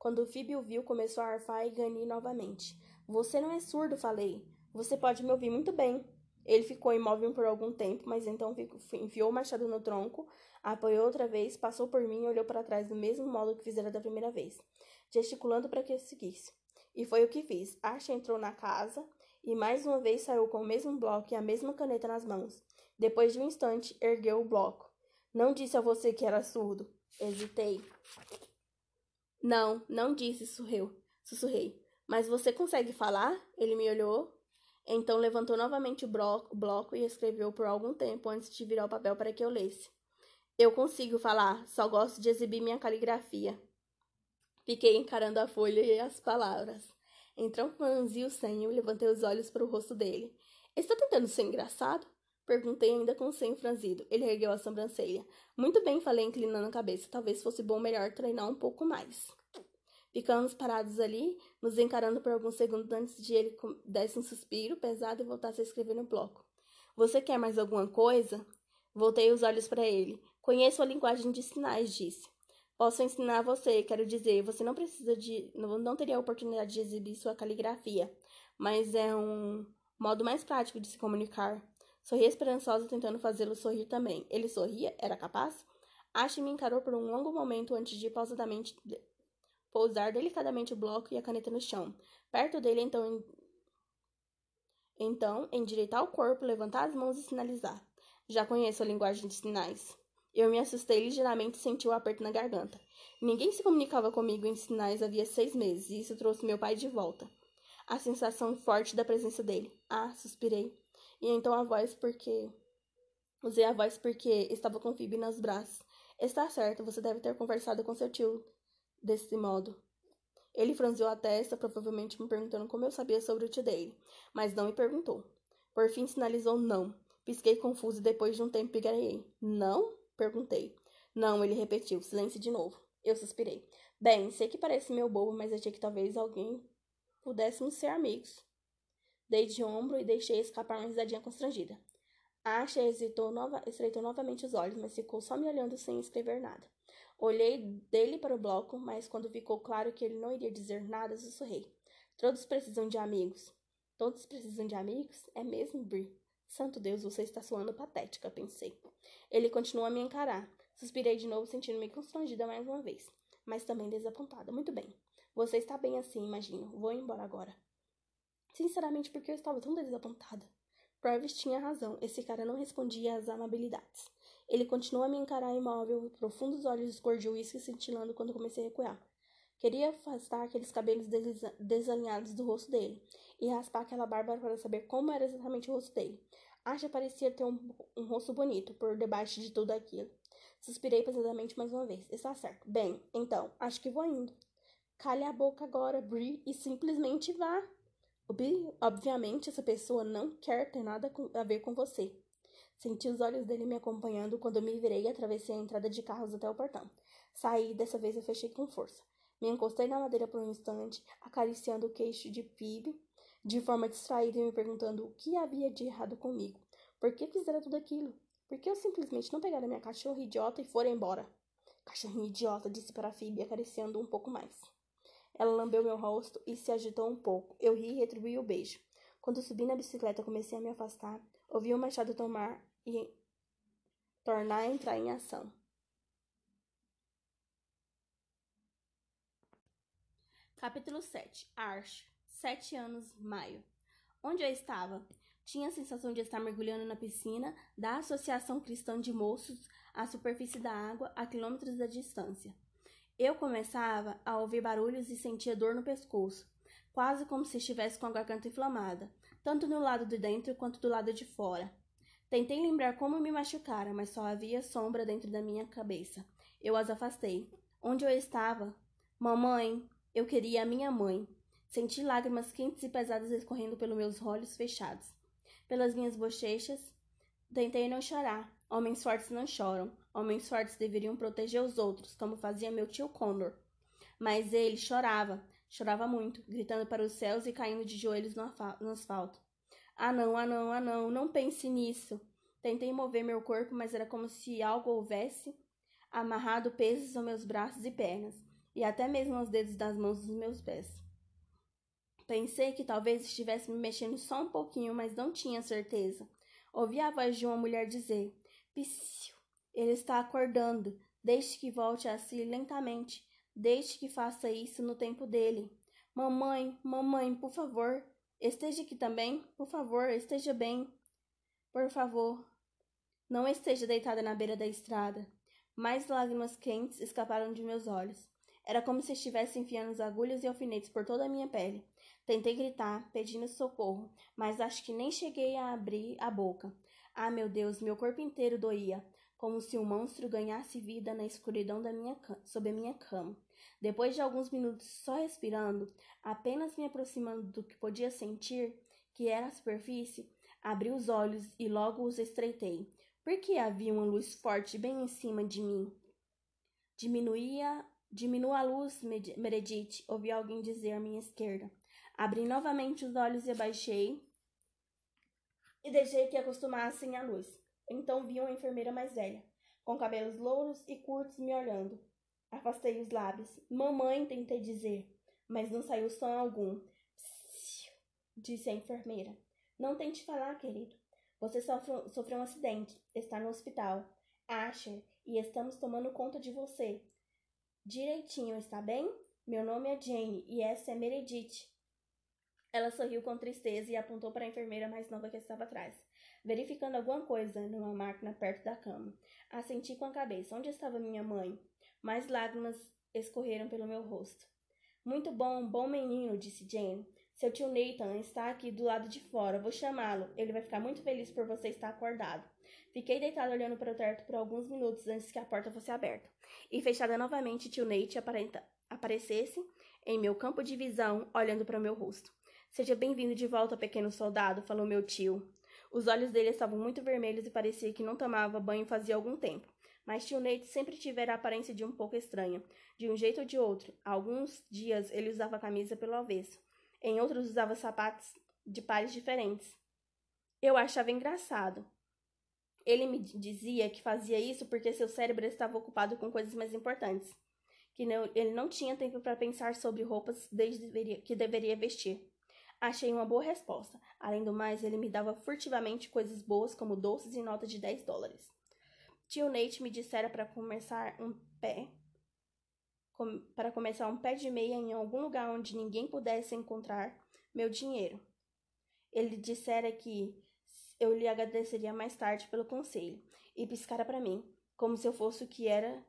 Quando Phoebe o viu, começou a arfar e ganir novamente. Você não é surdo, falei. Você pode me ouvir muito bem. Ele ficou imóvel por algum tempo, mas então enfiou o machado no tronco, apoiou outra vez, passou por mim e olhou para trás do mesmo modo que fizera da primeira vez, gesticulando para que eu seguisse. E foi o que fiz. Asha entrou na casa e mais uma vez saiu com o mesmo bloco e a mesma caneta nas mãos. Depois de um instante, ergueu o bloco. Não disse a você que era surdo. Hesitei. Não, não disse, sussurreu. Sussurrei. Mas você consegue falar? Ele me olhou. Então levantou novamente o bloco, bloco e escreveu por algum tempo antes de virar o papel para que eu lesse. Eu consigo falar, só gosto de exibir minha caligrafia. Fiquei encarando a folha e as palavras. Então franzi o senho e levantei os olhos para o rosto dele. Está tentando ser engraçado? Perguntei ainda com o senho franzido. Ele ergueu a sobrancelha. Muito bem, falei inclinando a cabeça. Talvez fosse bom melhor treinar um pouco mais. Ficamos parados ali, nos encarando por alguns segundos antes de ele desse um suspiro pesado e voltasse a escrever no bloco. Você quer mais alguma coisa? Voltei os olhos para ele. Conheço a linguagem de sinais, disse. Posso ensinar você, quero dizer, você não precisa de. Não, não teria a oportunidade de exibir sua caligrafia, mas é um modo mais prático de se comunicar. Sorri esperançosa, tentando fazê-lo sorrir também. Ele sorria? Era capaz? Ash me encarou por um longo momento antes de pausadamente pousar delicadamente o bloco e a caneta no chão. Perto dele, então, então, endireitar o corpo, levantar as mãos e sinalizar. Já conheço a linguagem de sinais. Eu me assustei ligeiramente e senti o um aperto na garganta. Ninguém se comunicava comigo em sinais havia seis meses, e isso trouxe meu pai de volta. A sensação forte da presença dele. Ah, suspirei. E então a voz porque. Usei a voz porque estava com Phoebe nos braços. Está certo, você deve ter conversado com seu tio desse modo. Ele franziu a testa, provavelmente me perguntando como eu sabia sobre o tio dele, mas não me perguntou. Por fim sinalizou não. Pisquei confuso e depois de um tempo pigarei. Não? Perguntei. Não, ele repetiu. Silêncio de novo. Eu suspirei. Bem, sei que parece meu bobo, mas achei que talvez alguém pudéssemos ser amigos. Dei de ombro e deixei escapar uma risadinha constrangida. Asha hesitou nova, estreitou novamente os olhos, mas ficou só me olhando sem escrever nada. Olhei dele para o bloco, mas quando ficou claro que ele não iria dizer nada, sussurrei. Todos precisam de amigos. Todos precisam de amigos? É mesmo, Brie? Santo Deus, você está soando patética, pensei. Ele continuou a me encarar. Suspirei de novo, sentindo-me constrangida mais uma vez, mas também desapontada. Muito bem. Você está bem assim, imagino. Vou embora agora. Sinceramente, porque eu estava tão desapontada. Purvis tinha razão. Esse cara não respondia às amabilidades. Ele continuou a me encarar imóvel, profundos olhos cor de uísque cintilando quando comecei a recuar. Queria afastar aqueles cabelos desalinhados do rosto dele e raspar aquela barba para saber como era exatamente o rosto dele. Asha parecia ter um, um rosto bonito por debaixo de tudo aquilo. Suspirei pesadamente mais uma vez. Está certo. Bem, então, acho que vou indo. Cale a boca agora, Brie, e simplesmente vá. Ob obviamente, essa pessoa não quer ter nada a ver com você. Senti os olhos dele me acompanhando quando me virei e atravessei a entrada de carros até o portão. Saí, dessa vez eu fechei com força. Me encostei na madeira por um instante, acariciando o queixo de Phoebe, de forma distraída e me perguntando o que havia de errado comigo. Por que fizera tudo aquilo? Por que eu simplesmente não pegara minha cachorra idiota e fora embora? Cachorrinho idiota, disse para Phoebe, acariciando um pouco mais. Ela lambeu meu rosto e se agitou um pouco. Eu ri e retribuí o beijo. Quando subi na bicicleta, comecei a me afastar. Ouvi o machado tomar e tornar a entrar em ação. Capítulo 7 Arch, sete anos, maio. Onde eu estava? Tinha a sensação de estar mergulhando na piscina da Associação Cristã de Moços à superfície da água a quilômetros da distância. Eu começava a ouvir barulhos e sentia dor no pescoço, quase como se estivesse com a garganta inflamada, tanto no lado de dentro quanto do lado de fora. Tentei lembrar como me machucara, mas só havia sombra dentro da minha cabeça. Eu as afastei. Onde eu estava? Mamãe, eu queria a minha mãe. Senti lágrimas quentes e pesadas escorrendo pelos meus olhos fechados. Pelas minhas bochechas, tentei não chorar. Homens fortes não choram. Homens fortes deveriam proteger os outros, como fazia meu tio Condor. Mas ele chorava, chorava muito, gritando para os céus e caindo de joelhos no, asfalto. Ah não, ah não, ah não, não pense nisso. Tentei mover meu corpo, mas era como se algo houvesse amarrado pesos aos meus braços e pernas. e até mesmo os dedos das mãos dos meus pés. Pensei que talvez estivesse me mexendo só um pouquinho, mas não tinha certeza. Ouvi a voz de uma mulher dizer: Psiu, ele está acordando. Deixe que volte a si lentamente. Deixe que faça isso no tempo dele. Mamãe, mamãe, por favor, esteja aqui também. Por favor, esteja bem. Por favor, não esteja deitada na beira da estrada. Mais lágrimas quentes escaparam de meus olhos. Era como se estivesse enfiando agulhas e alfinetes por toda a minha pele. Tentei gritar, pedindo socorro, mas acho que nem cheguei a abrir a boca. Ah, meu Deus, meu corpo inteiro doía, como se um monstro ganhasse vida na escuridão da minha sob a minha cama. Depois de alguns minutos só respirando, apenas me aproximando do que podia sentir, que era a superfície, abri os olhos e logo os estreitei, porque havia uma luz forte bem em cima de mim. Diminuía, diminua a luz, Meredith, ouvi alguém dizer à minha esquerda. Abri novamente os olhos e abaixei e deixei que acostumassem à luz. Então vi uma enfermeira mais velha, com cabelos louros e curtos, me olhando. Afastei os lábios. Mamãe, tentei dizer, mas não saiu som algum. Psiu, disse a enfermeira. Não tente falar, querido. Você sofreu, sofreu um acidente. Está no hospital. Asher, e estamos tomando conta de você. Direitinho, está bem? Meu nome é Jane e essa é Meredith. Ela sorriu com tristeza e apontou para a enfermeira mais nova que estava atrás, verificando alguma coisa numa máquina perto da cama. Assenti com a cabeça. Onde estava minha mãe? Mais lágrimas escorreram pelo meu rosto. Muito bom, bom menino, disse Jane. Seu tio Nathan está aqui do lado de fora. Vou chamá-lo. Ele vai ficar muito feliz por você estar acordado. Fiquei deitado olhando para o teto por alguns minutos antes que a porta fosse aberta. E fechada novamente, tio Nate aparecesse em meu campo de visão, olhando para o meu rosto. Seja bem-vindo de volta, pequeno soldado, falou meu tio. Os olhos dele estavam muito vermelhos e parecia que não tomava banho fazia algum tempo. Mas tio Nate sempre tivera a aparência de um pouco estranha, de um jeito ou de outro. Alguns dias ele usava a camisa pelo avesso, em outros usava sapatos de pares diferentes. Eu achava engraçado. Ele me dizia que fazia isso porque seu cérebro estava ocupado com coisas mais importantes, que não, ele não tinha tempo para pensar sobre roupas que deveria vestir. Achei uma boa resposta. Além do mais, ele me dava furtivamente coisas boas, como doces e notas de 10 dólares. Tio Nate me dissera para começar um pé para começar um pé de meia em algum lugar onde ninguém pudesse encontrar meu dinheiro. Ele dissera que eu lhe agradeceria mais tarde pelo conselho e piscara para mim, como se eu fosse o que era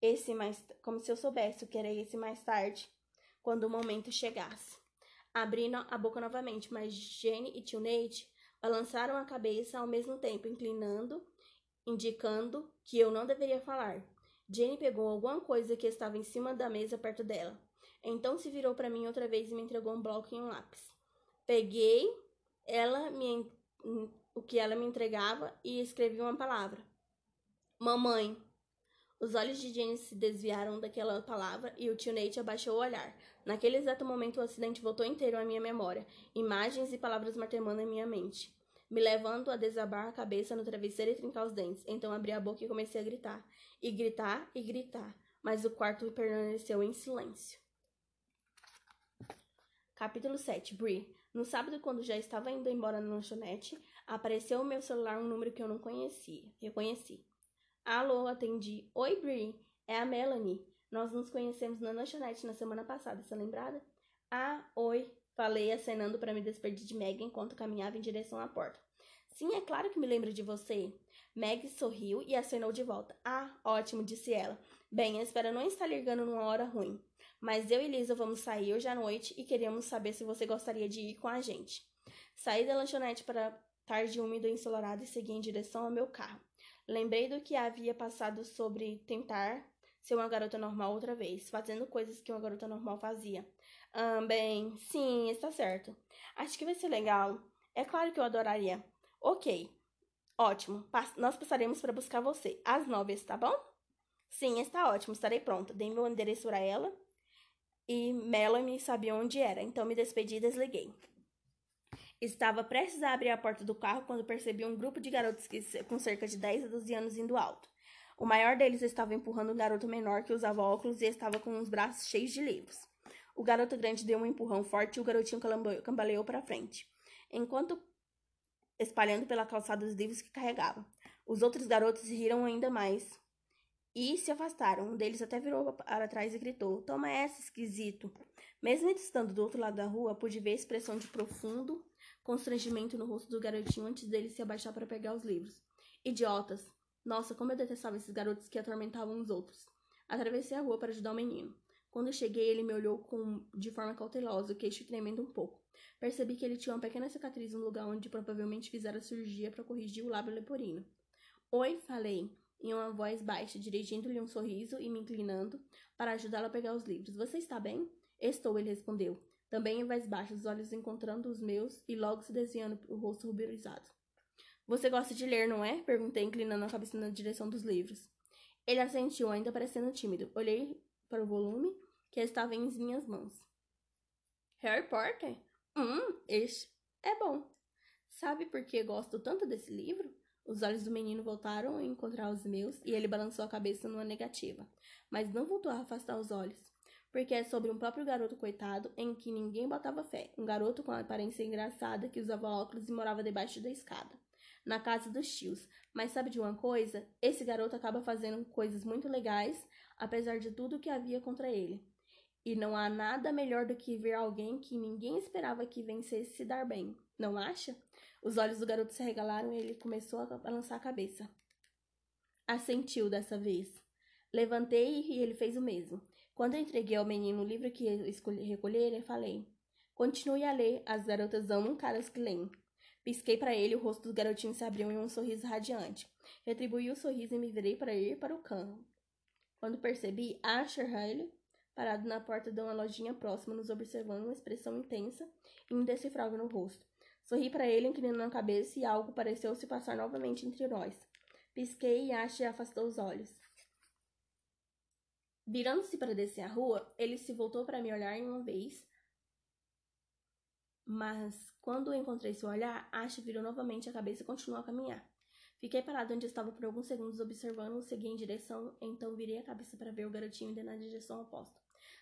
esse mais, como se eu soubesse o que era esse mais tarde, quando o momento chegasse. Abri a boca novamente, mas Jenny e tio Nate balançaram a cabeça ao mesmo tempo, inclinando, indicando que eu não deveria falar. Jenny pegou alguma coisa que estava em cima da mesa perto dela. Então se virou para mim outra vez e me entregou um bloco e um lápis. Peguei ela me, o que ela me entregava e escrevi uma palavra. Mamãe. Os olhos de Jenny se desviaram daquela palavra e o tio Nate abaixou o olhar. Naquele exato momento, o acidente voltou inteiro à minha memória, imagens e palavras martelando em minha mente, me levando a desabar a cabeça no travesseiro e trincar os dentes. Então abri a boca e comecei a gritar, e gritar e gritar, mas o quarto permaneceu em silêncio. Capítulo 7 Brie. No sábado, quando já estava indo embora na lanchonete, apareceu no meu celular um número que eu não conhecia. Reconheci. Alô, atendi. Oi, Brie. É a Melanie. Nós nos conhecemos na lanchonete na semana passada, está lembrada? Ah, oi. Falei, acenando para me despedir de Meg enquanto caminhava em direção à porta. Sim, é claro que me lembro de você. Meg sorriu e acenou de volta. Ah, ótimo, disse ela. Bem, espero não estar ligando numa hora ruim. Mas eu e Lisa vamos sair hoje à noite e queríamos saber se você gostaria de ir com a gente. Saí da lanchonete para tarde úmida e ensolarada e segui em direção ao meu carro. Lembrei do que havia passado sobre tentar ser uma garota normal outra vez, fazendo coisas que uma garota normal fazia. Ah, bem, sim, está certo. Acho que vai ser legal. É claro que eu adoraria. Ok. Ótimo. nós passaremos para buscar você. Às nove, tá bom? Sim, está ótimo. Estarei pronta. Dei meu endereço para ela. E Melanie sabia onde era, então me despedi e desliguei. Estava prestes a abrir a porta do carro quando percebi um grupo de garotos que, com cerca de 10 a 12 anos indo alto. O maior deles estava empurrando um garoto menor que usava óculos e estava com os braços cheios de livros. O garoto grande deu um empurrão forte e o garotinho cambaleou para frente, enquanto espalhando pela calçada os livros que carregava. Os outros garotos riram ainda mais e se afastaram. Um deles até virou para trás e gritou: Toma essa, esquisito. Mesmo estando do outro lado da rua, pude ver a expressão de profundo constrangimento no rosto do garotinho antes dele se abaixar para pegar os livros. Idiotas! Nossa, como eu detestava esses garotos que atormentavam os outros. Atravessei a rua para ajudar o menino. Quando cheguei, ele me olhou com, de forma cautelosa, o queixo tremendo um pouco. Percebi que ele tinha uma pequena cicatriz no lugar onde provavelmente fizera cirurgia para corrigir o lábio leporino. Oi, falei em uma voz baixa, dirigindo-lhe um sorriso e me inclinando para ajudá-lo a pegar os livros. Você está bem? Estou, ele respondeu, também em voz baixa, os olhos encontrando os meus e logo se desviando o rosto ruborizado. Você gosta de ler, não é? Perguntei, inclinando a cabeça na direção dos livros. Ele assentiu, ainda parecendo tímido. Olhei para o volume que estava em minhas mãos. Harry Potter? Hum, este é bom. Sabe por que gosto tanto desse livro? Os olhos do menino voltaram a encontrar os meus e ele balançou a cabeça numa negativa, mas não voltou a afastar os olhos, porque é sobre um próprio garoto coitado em que ninguém botava fé. Um garoto com aparência engraçada que usava óculos e morava debaixo da escada, na casa dos tios. Mas sabe de uma coisa? Esse garoto acaba fazendo coisas muito legais, apesar de tudo que havia contra ele. E não há nada melhor do que ver alguém que ninguém esperava que vencesse se dar bem, não acha? Os olhos do garoto se regalaram e ele começou a balançar a cabeça. Assentiu dessa vez. Levantei e ele fez o mesmo. Quando eu entreguei ao menino o livro que escolhi recolher, falei: Continue a ler, as garotas amam caras que leem. Pisquei para ele, o rosto do garotinho se abriu em um sorriso radiante. Retribuí o sorriso e me virei para ir para o campo. Quando percebi Asher Haley parado na porta de uma lojinha próxima, nos observando uma expressão intensa e indecifrável no rosto. Sorri para ele, inclinando a cabeça, e algo pareceu se passar novamente entre nós. Pisquei e Ashe afastou os olhos. Virando-se para descer a rua, ele se voltou para me olhar uma vez, mas quando encontrei seu olhar, Ashe virou novamente a cabeça e continuou a caminhar. Fiquei parado onde estava por alguns segundos observando-o, segui em direção, então virei a cabeça para ver o garotinho indo na direção oposta.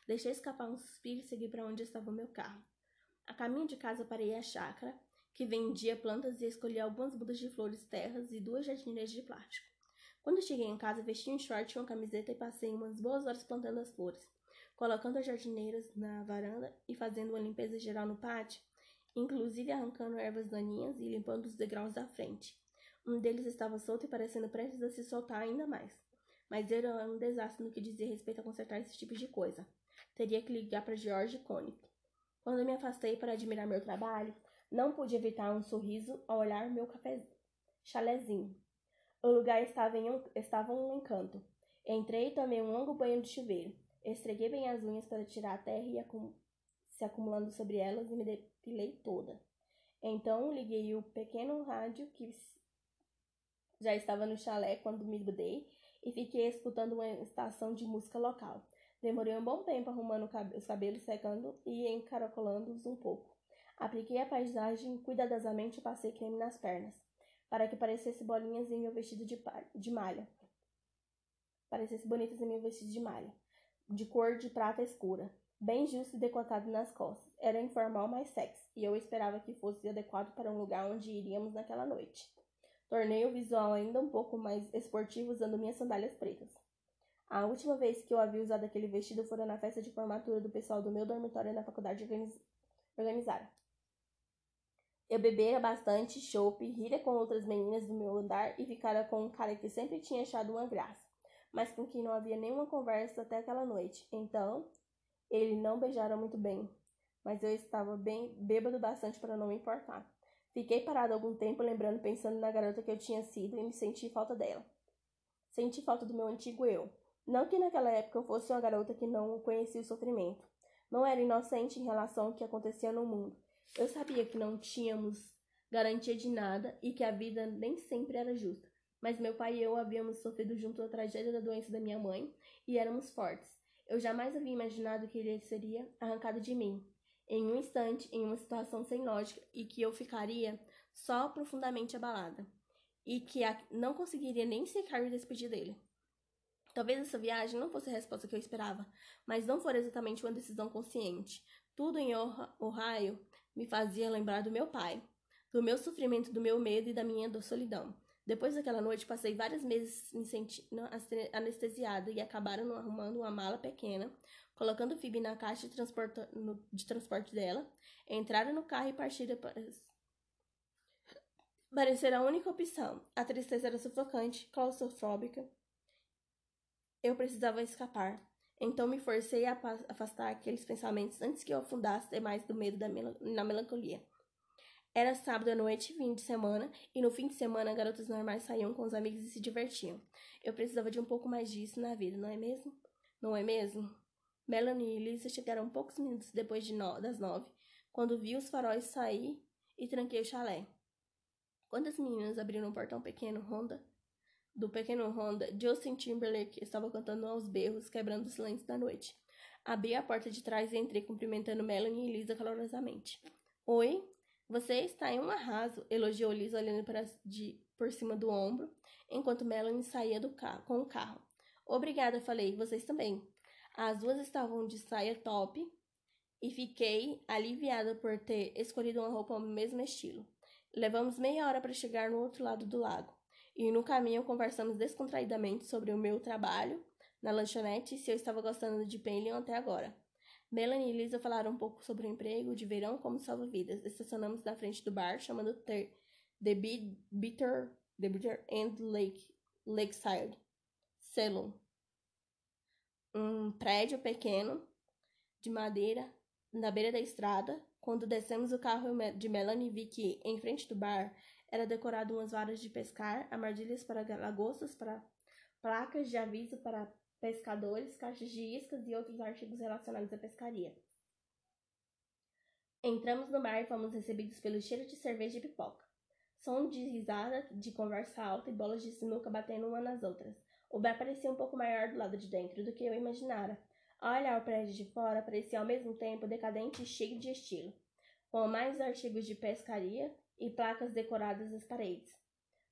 Deixei escapar um suspiro e segui para onde estava o meu carro. A caminho de casa parei a chácara que vendia plantas e escolhi algumas mudas de flores terras e duas jardineiras de plástico. Quando cheguei em casa, vesti um short e uma camiseta e passei umas boas horas plantando as flores, colocando as jardineiras na varanda e fazendo uma limpeza geral no pátio, inclusive arrancando ervas daninhas e limpando os degraus da frente. Um deles estava solto e parecendo prestes a se soltar ainda mais, mas era um desastre no que dizia respeito a consertar esse tipo de coisa. Teria que ligar para George Connick. Quando me afastei para admirar meu trabalho, não pude evitar um sorriso ao olhar meu chalezinho. O lugar estava, em um, estava um encanto. Entrei e tomei um longo banho de chuveiro. Estreguei bem as unhas para tirar a terra e acum se acumulando sobre elas e me depilei toda. Então liguei o pequeno rádio que já estava no chalé quando me mudei e fiquei escutando uma estação de música local. Demorei um bom tempo arrumando os cabelos secando e encaracolando-os um pouco. Apliquei a paisagem cuidadosamente e passei creme nas pernas, para que parecesse bolinhas em meu vestido de, de malha. Parecesse bonitas em meu vestido de malha, de cor de prata escura, bem justo e decotado nas costas. Era informal, mas sexy, e eu esperava que fosse adequado para um lugar onde iríamos naquela noite. Tornei o visual ainda um pouco mais esportivo usando minhas sandálias pretas. A última vez que eu havia usado aquele vestido fora na festa de formatura do pessoal do meu dormitório na faculdade organiz... organizada. Eu bebera bastante chope, rira com outras meninas do meu andar e ficara com um cara que sempre tinha achado uma graça, mas com quem não havia nenhuma conversa até aquela noite. Então, ele não beijara muito bem, mas eu estava bem bêbado bastante para não me importar. Fiquei parado algum tempo lembrando, pensando na garota que eu tinha sido e me senti falta dela. Senti falta do meu antigo eu. Não que naquela época eu fosse uma garota que não conhecia o sofrimento. Não era inocente em relação ao que acontecia no mundo. Eu sabia que não tínhamos garantia de nada e que a vida nem sempre era justa. Mas meu pai e eu havíamos sofrido junto a tragédia da doença da minha mãe e éramos fortes. Eu jamais havia imaginado que ele seria arrancado de mim, em um instante, em uma situação sem lógica, e que eu ficaria só profundamente abalada, e que não conseguiria nem sequer me despedir dele. Talvez essa viagem não fosse a resposta que eu esperava, mas não for exatamente uma decisão consciente. Tudo em Ohio me fazia lembrar do meu pai, do meu sofrimento, do meu medo e da minha solidão. Depois daquela noite, passei vários meses me sentindo anestesiada e acabaram arrumando uma mala pequena, colocando Phoebe na caixa de, no, de transporte dela, entraram no carro e partiram para... Parecer a única opção. A tristeza era sufocante, claustrofóbica. Eu precisava escapar. Então me forcei a afastar aqueles pensamentos antes que eu afundasse demais do medo da mel na melancolia. Era sábado à noite, fim de semana, e no fim de semana garotas normais saíam com os amigos e se divertiam. Eu precisava de um pouco mais disso na vida, não é mesmo? Não é mesmo? Melanie e Lisa chegaram poucos minutos depois de no das nove, quando vi os faróis sair e tranquei o chalé. Quando as meninas abriram o portão pequeno Honda, do pequeno Honda, Justin Timberlake estava cantando aos berros, quebrando o silêncio da noite. Abri a porta de trás e entrei cumprimentando Melanie e Lisa calorosamente. Oi, você está em um arraso, elogiou Lisa olhando para de, por cima do ombro, enquanto Melanie saía do carro, com o carro. Obrigada, falei, vocês também. As duas estavam de saia top e fiquei aliviada por ter escolhido uma roupa do mesmo estilo. Levamos meia hora para chegar no outro lado do lago, e no caminho conversamos descontraidamente sobre o meu trabalho na lanchonete e se eu estava gostando de Penlion até agora. Melanie e Lisa falaram um pouco sobre o emprego de verão como salva-vidas. Estacionamos na frente do bar, chamando The, The Bitter, The Bitter End Lake, Lakeside Saloon. Um prédio pequeno de madeira na beira da estrada. Quando descemos o carro de Melanie, vi que, em frente do bar, era decorado umas varas de pescar, armadilhas para lagostas, para placas de aviso para pescadores, caixas de iscas e outros artigos relacionados à pescaria. Entramos no bar e fomos recebidos pelo cheiro de cerveja e pipoca. Som de risada, de conversa alta e bolas de sinuca batendo uma nas outras. O bar parecia um pouco maior do lado de dentro do que eu imaginara. Ao olhar o prédio de fora, parecia ao mesmo tempo decadente e cheio de estilo, com mais artigos de pescaria e placas decoradas nas paredes.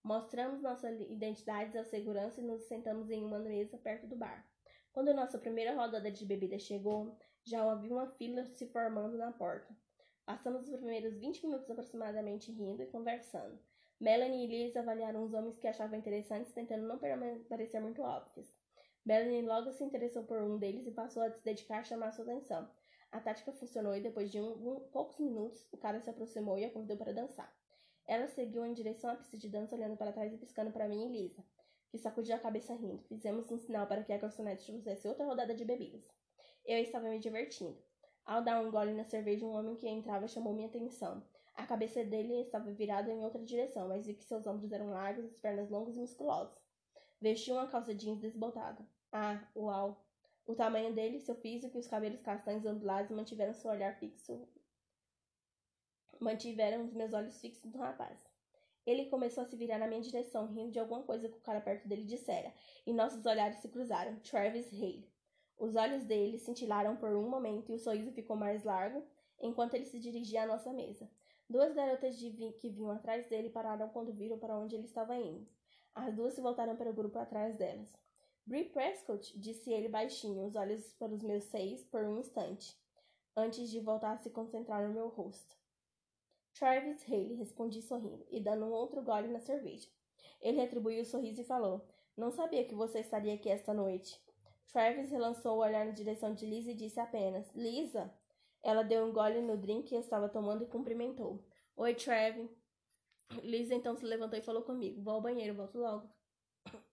Mostramos nossas identidades ao segurança e nos sentamos em uma mesa perto do bar. Quando nossa primeira rodada de bebida chegou, já havia uma fila se formando na porta. Passamos os primeiros 20 minutos aproximadamente rindo e conversando. Melanie e Liz avaliaram os homens que achavam interessantes, tentando não parecer muito óbvios. Melanie logo se interessou por um deles e passou a se dedicar a chamar sua atenção. A tática funcionou e depois de um, um, poucos minutos, o cara se aproximou e a convidou para dançar. Ela seguiu em direção à pista de dança, olhando para trás e piscando para mim e Lisa, que sacudiu a cabeça rindo. Fizemos um sinal para que a garçonete trouxesse outra rodada de bebidas. Eu estava me divertindo. Ao dar um gole na cerveja, um homem que entrava chamou minha atenção. A cabeça dele estava virada em outra direção, mas vi que seus ombros eram largos, as pernas longas e musculosas. Vestia uma calça jeans desbotada. Ah, uau! O tamanho dele, seu físico e os cabelos castanhos ondulados mantiveram seu olhar fixo mantiveram os meus olhos fixos no rapaz. Ele começou a se virar na minha direção, rindo de alguma coisa que o cara perto dele dissera, e nossos olhares se cruzaram. Travis Hale. Os olhos dele cintilaram por um momento e o sorriso ficou mais largo enquanto ele se dirigia à nossa mesa. Duas garotas vi que vinham atrás dele pararam quando viram para onde ele estava indo. As duas se voltaram para o grupo atrás delas. Brie Prescott, disse ele baixinho, os olhos para os meus seios por um instante, antes de voltar a se concentrar no meu rosto. Travis Haley, respondi sorrindo e dando um outro gole na cerveja. Ele retribuiu o sorriso e falou: Não sabia que você estaria aqui esta noite. Travis relançou o olhar na direção de Lisa e disse apenas: Lisa? Ela deu um gole no drink que estava tomando e cumprimentou. Oi, Travis. Lisa então se levantou e falou comigo: Vou ao banheiro, volto logo.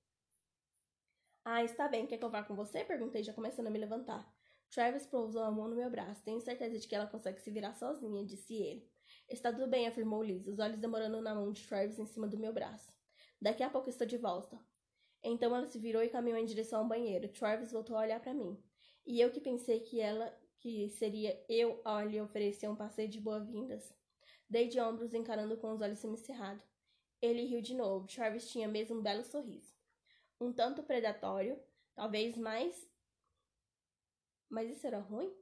Ah, está bem. Quer que eu vá com você? Perguntei, já começando a me levantar. Travis pousou a mão no meu braço. Tenho certeza de que ela consegue se virar sozinha, disse ele. Está tudo bem, afirmou Liz, os olhos demorando na mão de Travis em cima do meu braço. Daqui a pouco estou de volta. Então ela se virou e caminhou em direção ao banheiro. Travis voltou a olhar para mim. E eu que pensei que ela, que seria eu a lhe oferecer um passeio de boas-vindas. Dei de ombros, encarando com os olhos semicerrados. Ele riu de novo. Travis tinha mesmo um belo sorriso. Um tanto predatório, talvez mais. Mas isso era ruim?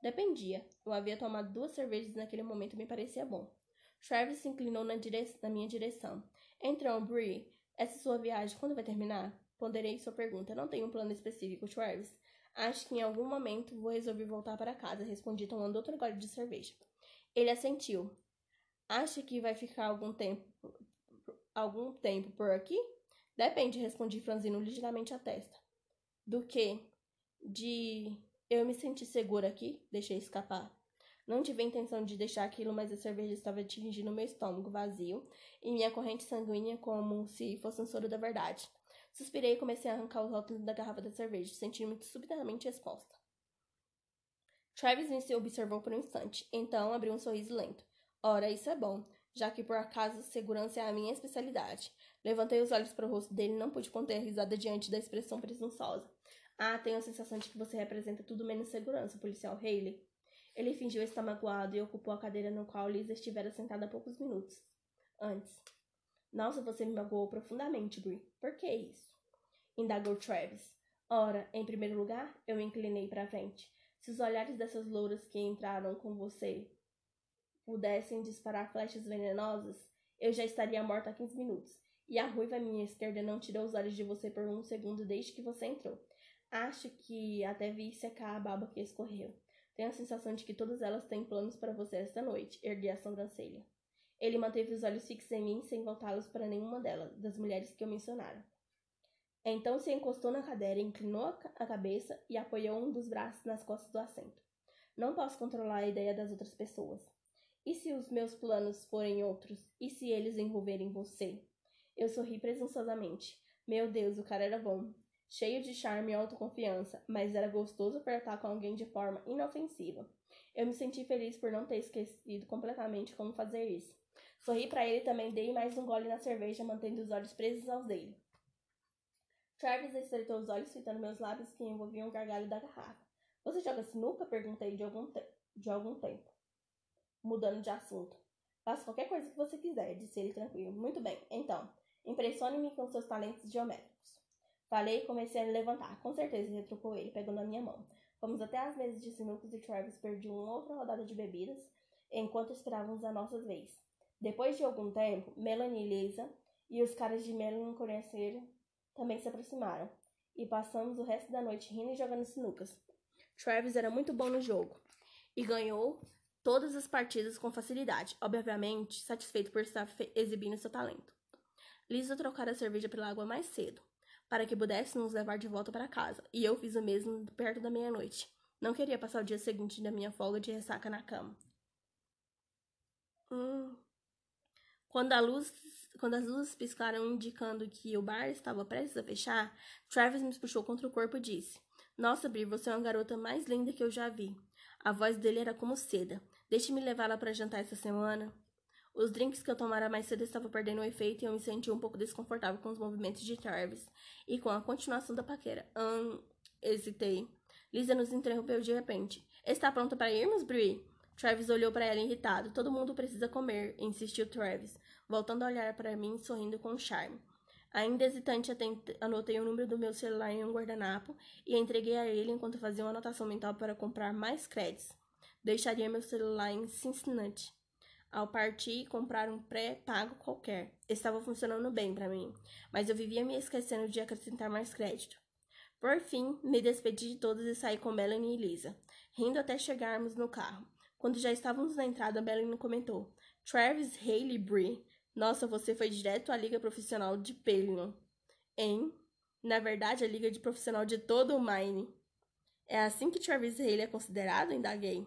Dependia. Eu havia tomado duas cervejas e naquele momento me parecia bom. Travis se inclinou na, na minha direção. Então, Brie, essa sua viagem quando vai terminar? Ponderei sua pergunta. Não tenho um plano específico, Travis. Acho que em algum momento vou resolver voltar para casa, respondi tomando outro gole de cerveja. Ele assentiu. Acha que vai ficar algum tempo algum tempo por aqui? Depende, respondi franzindo ligeiramente a testa. Do que? De eu me senti segura aqui? Deixei escapar. Não tive a intenção de deixar aquilo, mas a cerveja estava atingindo meu estômago vazio e minha corrente sanguínea como se fosse um soro da verdade. Suspirei e comecei a arrancar os rótulos da garrafa da cerveja, sentindo-me subitamente exposta. Travis me observou por um instante, então abriu um sorriso lento. Ora, isso é bom, já que por acaso segurança é a minha especialidade. Levantei os olhos para o rosto dele e não pude conter a risada diante da expressão presunçosa. Ah, tenho a sensação de que você representa tudo menos segurança, policial Haley. Ele fingiu estar magoado e ocupou a cadeira no qual Lisa estivera sentada há poucos minutos. Antes. Nossa, você me magoou profundamente, Brie. Por que isso? Indagou Travis. Ora, em primeiro lugar, eu me inclinei para frente. Se os olhares dessas louras que entraram com você pudessem disparar flechas venenosas, eu já estaria morta há 15 minutos. E a ruiva à minha esquerda não tirou os olhos de você por um segundo desde que você entrou. Acho que até vi secar a baba que escorreu. Tenho a sensação de que todas elas têm planos para você esta noite. Ergui a sobrancelha. Ele manteve os olhos fixos em mim sem voltá-los para nenhuma delas, das mulheres que eu mencionara. Então se encostou na cadeira, inclinou a cabeça e apoiou um dos braços nas costas do assento. Não posso controlar a ideia das outras pessoas. E se os meus planos forem outros? E se eles envolverem você? Eu sorri presunçosamente. Meu Deus, o cara era bom. Cheio de charme e autoconfiança, mas era gostoso apertar com alguém de forma inofensiva. Eu me senti feliz por não ter esquecido completamente como fazer isso. Sorri para ele e também dei mais um gole na cerveja, mantendo os olhos presos aos dele. Travis estreitou os olhos, fitando meus lábios que envolviam o gargalho da garrafa. Você joga sinuca? Perguntei de algum, te de algum tempo. Mudando de assunto. Faça qualquer coisa que você quiser, disse ele tranquilo. Muito bem, então, impressione-me com seus talentos geométricos. Falei e comecei a me levantar. Com certeza, retrucou ele, pegando a minha mão. Fomos até as mesas de sinucas e Travis perdeu uma outra rodada de bebidas, enquanto esperávamos a nossa vez. Depois de algum tempo, Melanie e Lisa e os caras de Melanie conheceram também se aproximaram, e passamos o resto da noite rindo e jogando sinucas. Travis era muito bom no jogo e ganhou todas as partidas com facilidade, obviamente satisfeito por estar exibindo seu talento. Lisa trocara a cerveja pela água mais cedo, para que pudesse nos levar de volta para casa, e eu fiz o mesmo perto da meia-noite. Não queria passar o dia seguinte da minha folga de ressaca na cama. Hum, quando, a luz, quando as luzes piscaram indicando que o bar estava prestes a fechar, Travis me puxou contra o corpo e disse: Nossa, Bri, você é uma garota mais linda que eu já vi. A voz dele era como seda. Deixe-me levá-la para jantar essa semana. Os drinks que eu tomara mais cedo estavam perdendo o efeito e eu me senti um pouco desconfortável com os movimentos de Travis e com a continuação da paquera. Hum, hesitei. Lisa nos interrompeu de repente. Está pronta para irmos, Brie? Travis olhou para ela irritado. Todo mundo precisa comer, insistiu Travis, voltando a olhar para mim, sorrindo com charme. Ainda hesitante, anotei o número do meu celular em um guardanapo e entreguei a ele enquanto fazia uma anotação mental para comprar mais créditos. Deixaria meu celular em Cincinnati. Ao partir, comprar um pré-pago qualquer. Estava funcionando bem para mim, mas eu vivia me esquecendo de acrescentar mais crédito. Por fim, me despedi de todos e saí com Melanie e Lisa, rindo até chegarmos no carro. Quando já estávamos na entrada, Melanie comentou: Travis Haley Bree. Nossa, você foi direto à Liga Profissional de Pelion. Hein? Na verdade, a Liga de Profissional de todo o Mine. É assim que Travis Haley é considerado? Indaguei.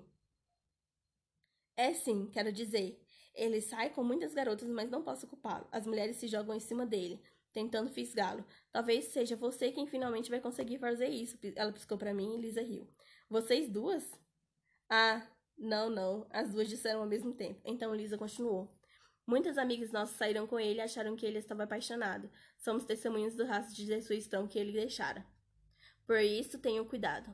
É sim, quero dizer. Ele sai com muitas garotas, mas não posso culpá-lo. As mulheres se jogam em cima dele, tentando fisgá-lo. Talvez seja você quem finalmente vai conseguir fazer isso. Ela piscou para mim e Lisa riu. Vocês duas? Ah, não, não. As duas disseram ao mesmo tempo. Então Lisa continuou. Muitas amigas nossas saíram com ele e acharam que ele estava apaixonado. Somos testemunhas do rastro de destruição que ele deixara. Por isso, tenham cuidado.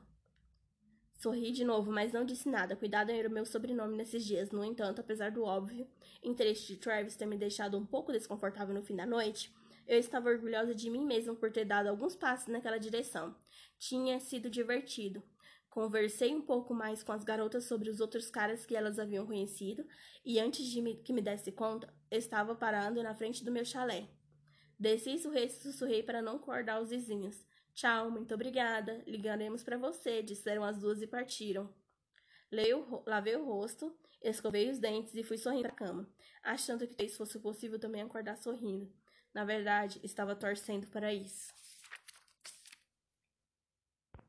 Sorri de novo, mas não disse nada. Cuidado era o meu sobrenome nesses dias. No entanto, apesar do óbvio interesse de Travis ter me deixado um pouco desconfortável no fim da noite, eu estava orgulhosa de mim mesma por ter dado alguns passos naquela direção. Tinha sido divertido. Conversei um pouco mais com as garotas sobre os outros caras que elas haviam conhecido e antes de me, que me desse conta, estava parando na frente do meu chalé. Desci e sussurrei, para não acordar os vizinhos. Tchau, muito obrigada. Ligaremos para você, disseram as duas e partiram. O, lavei o rosto, escovei os dentes e fui sorrindo para a cama, achando que talvez fosse possível também acordar sorrindo. Na verdade, estava torcendo para isso.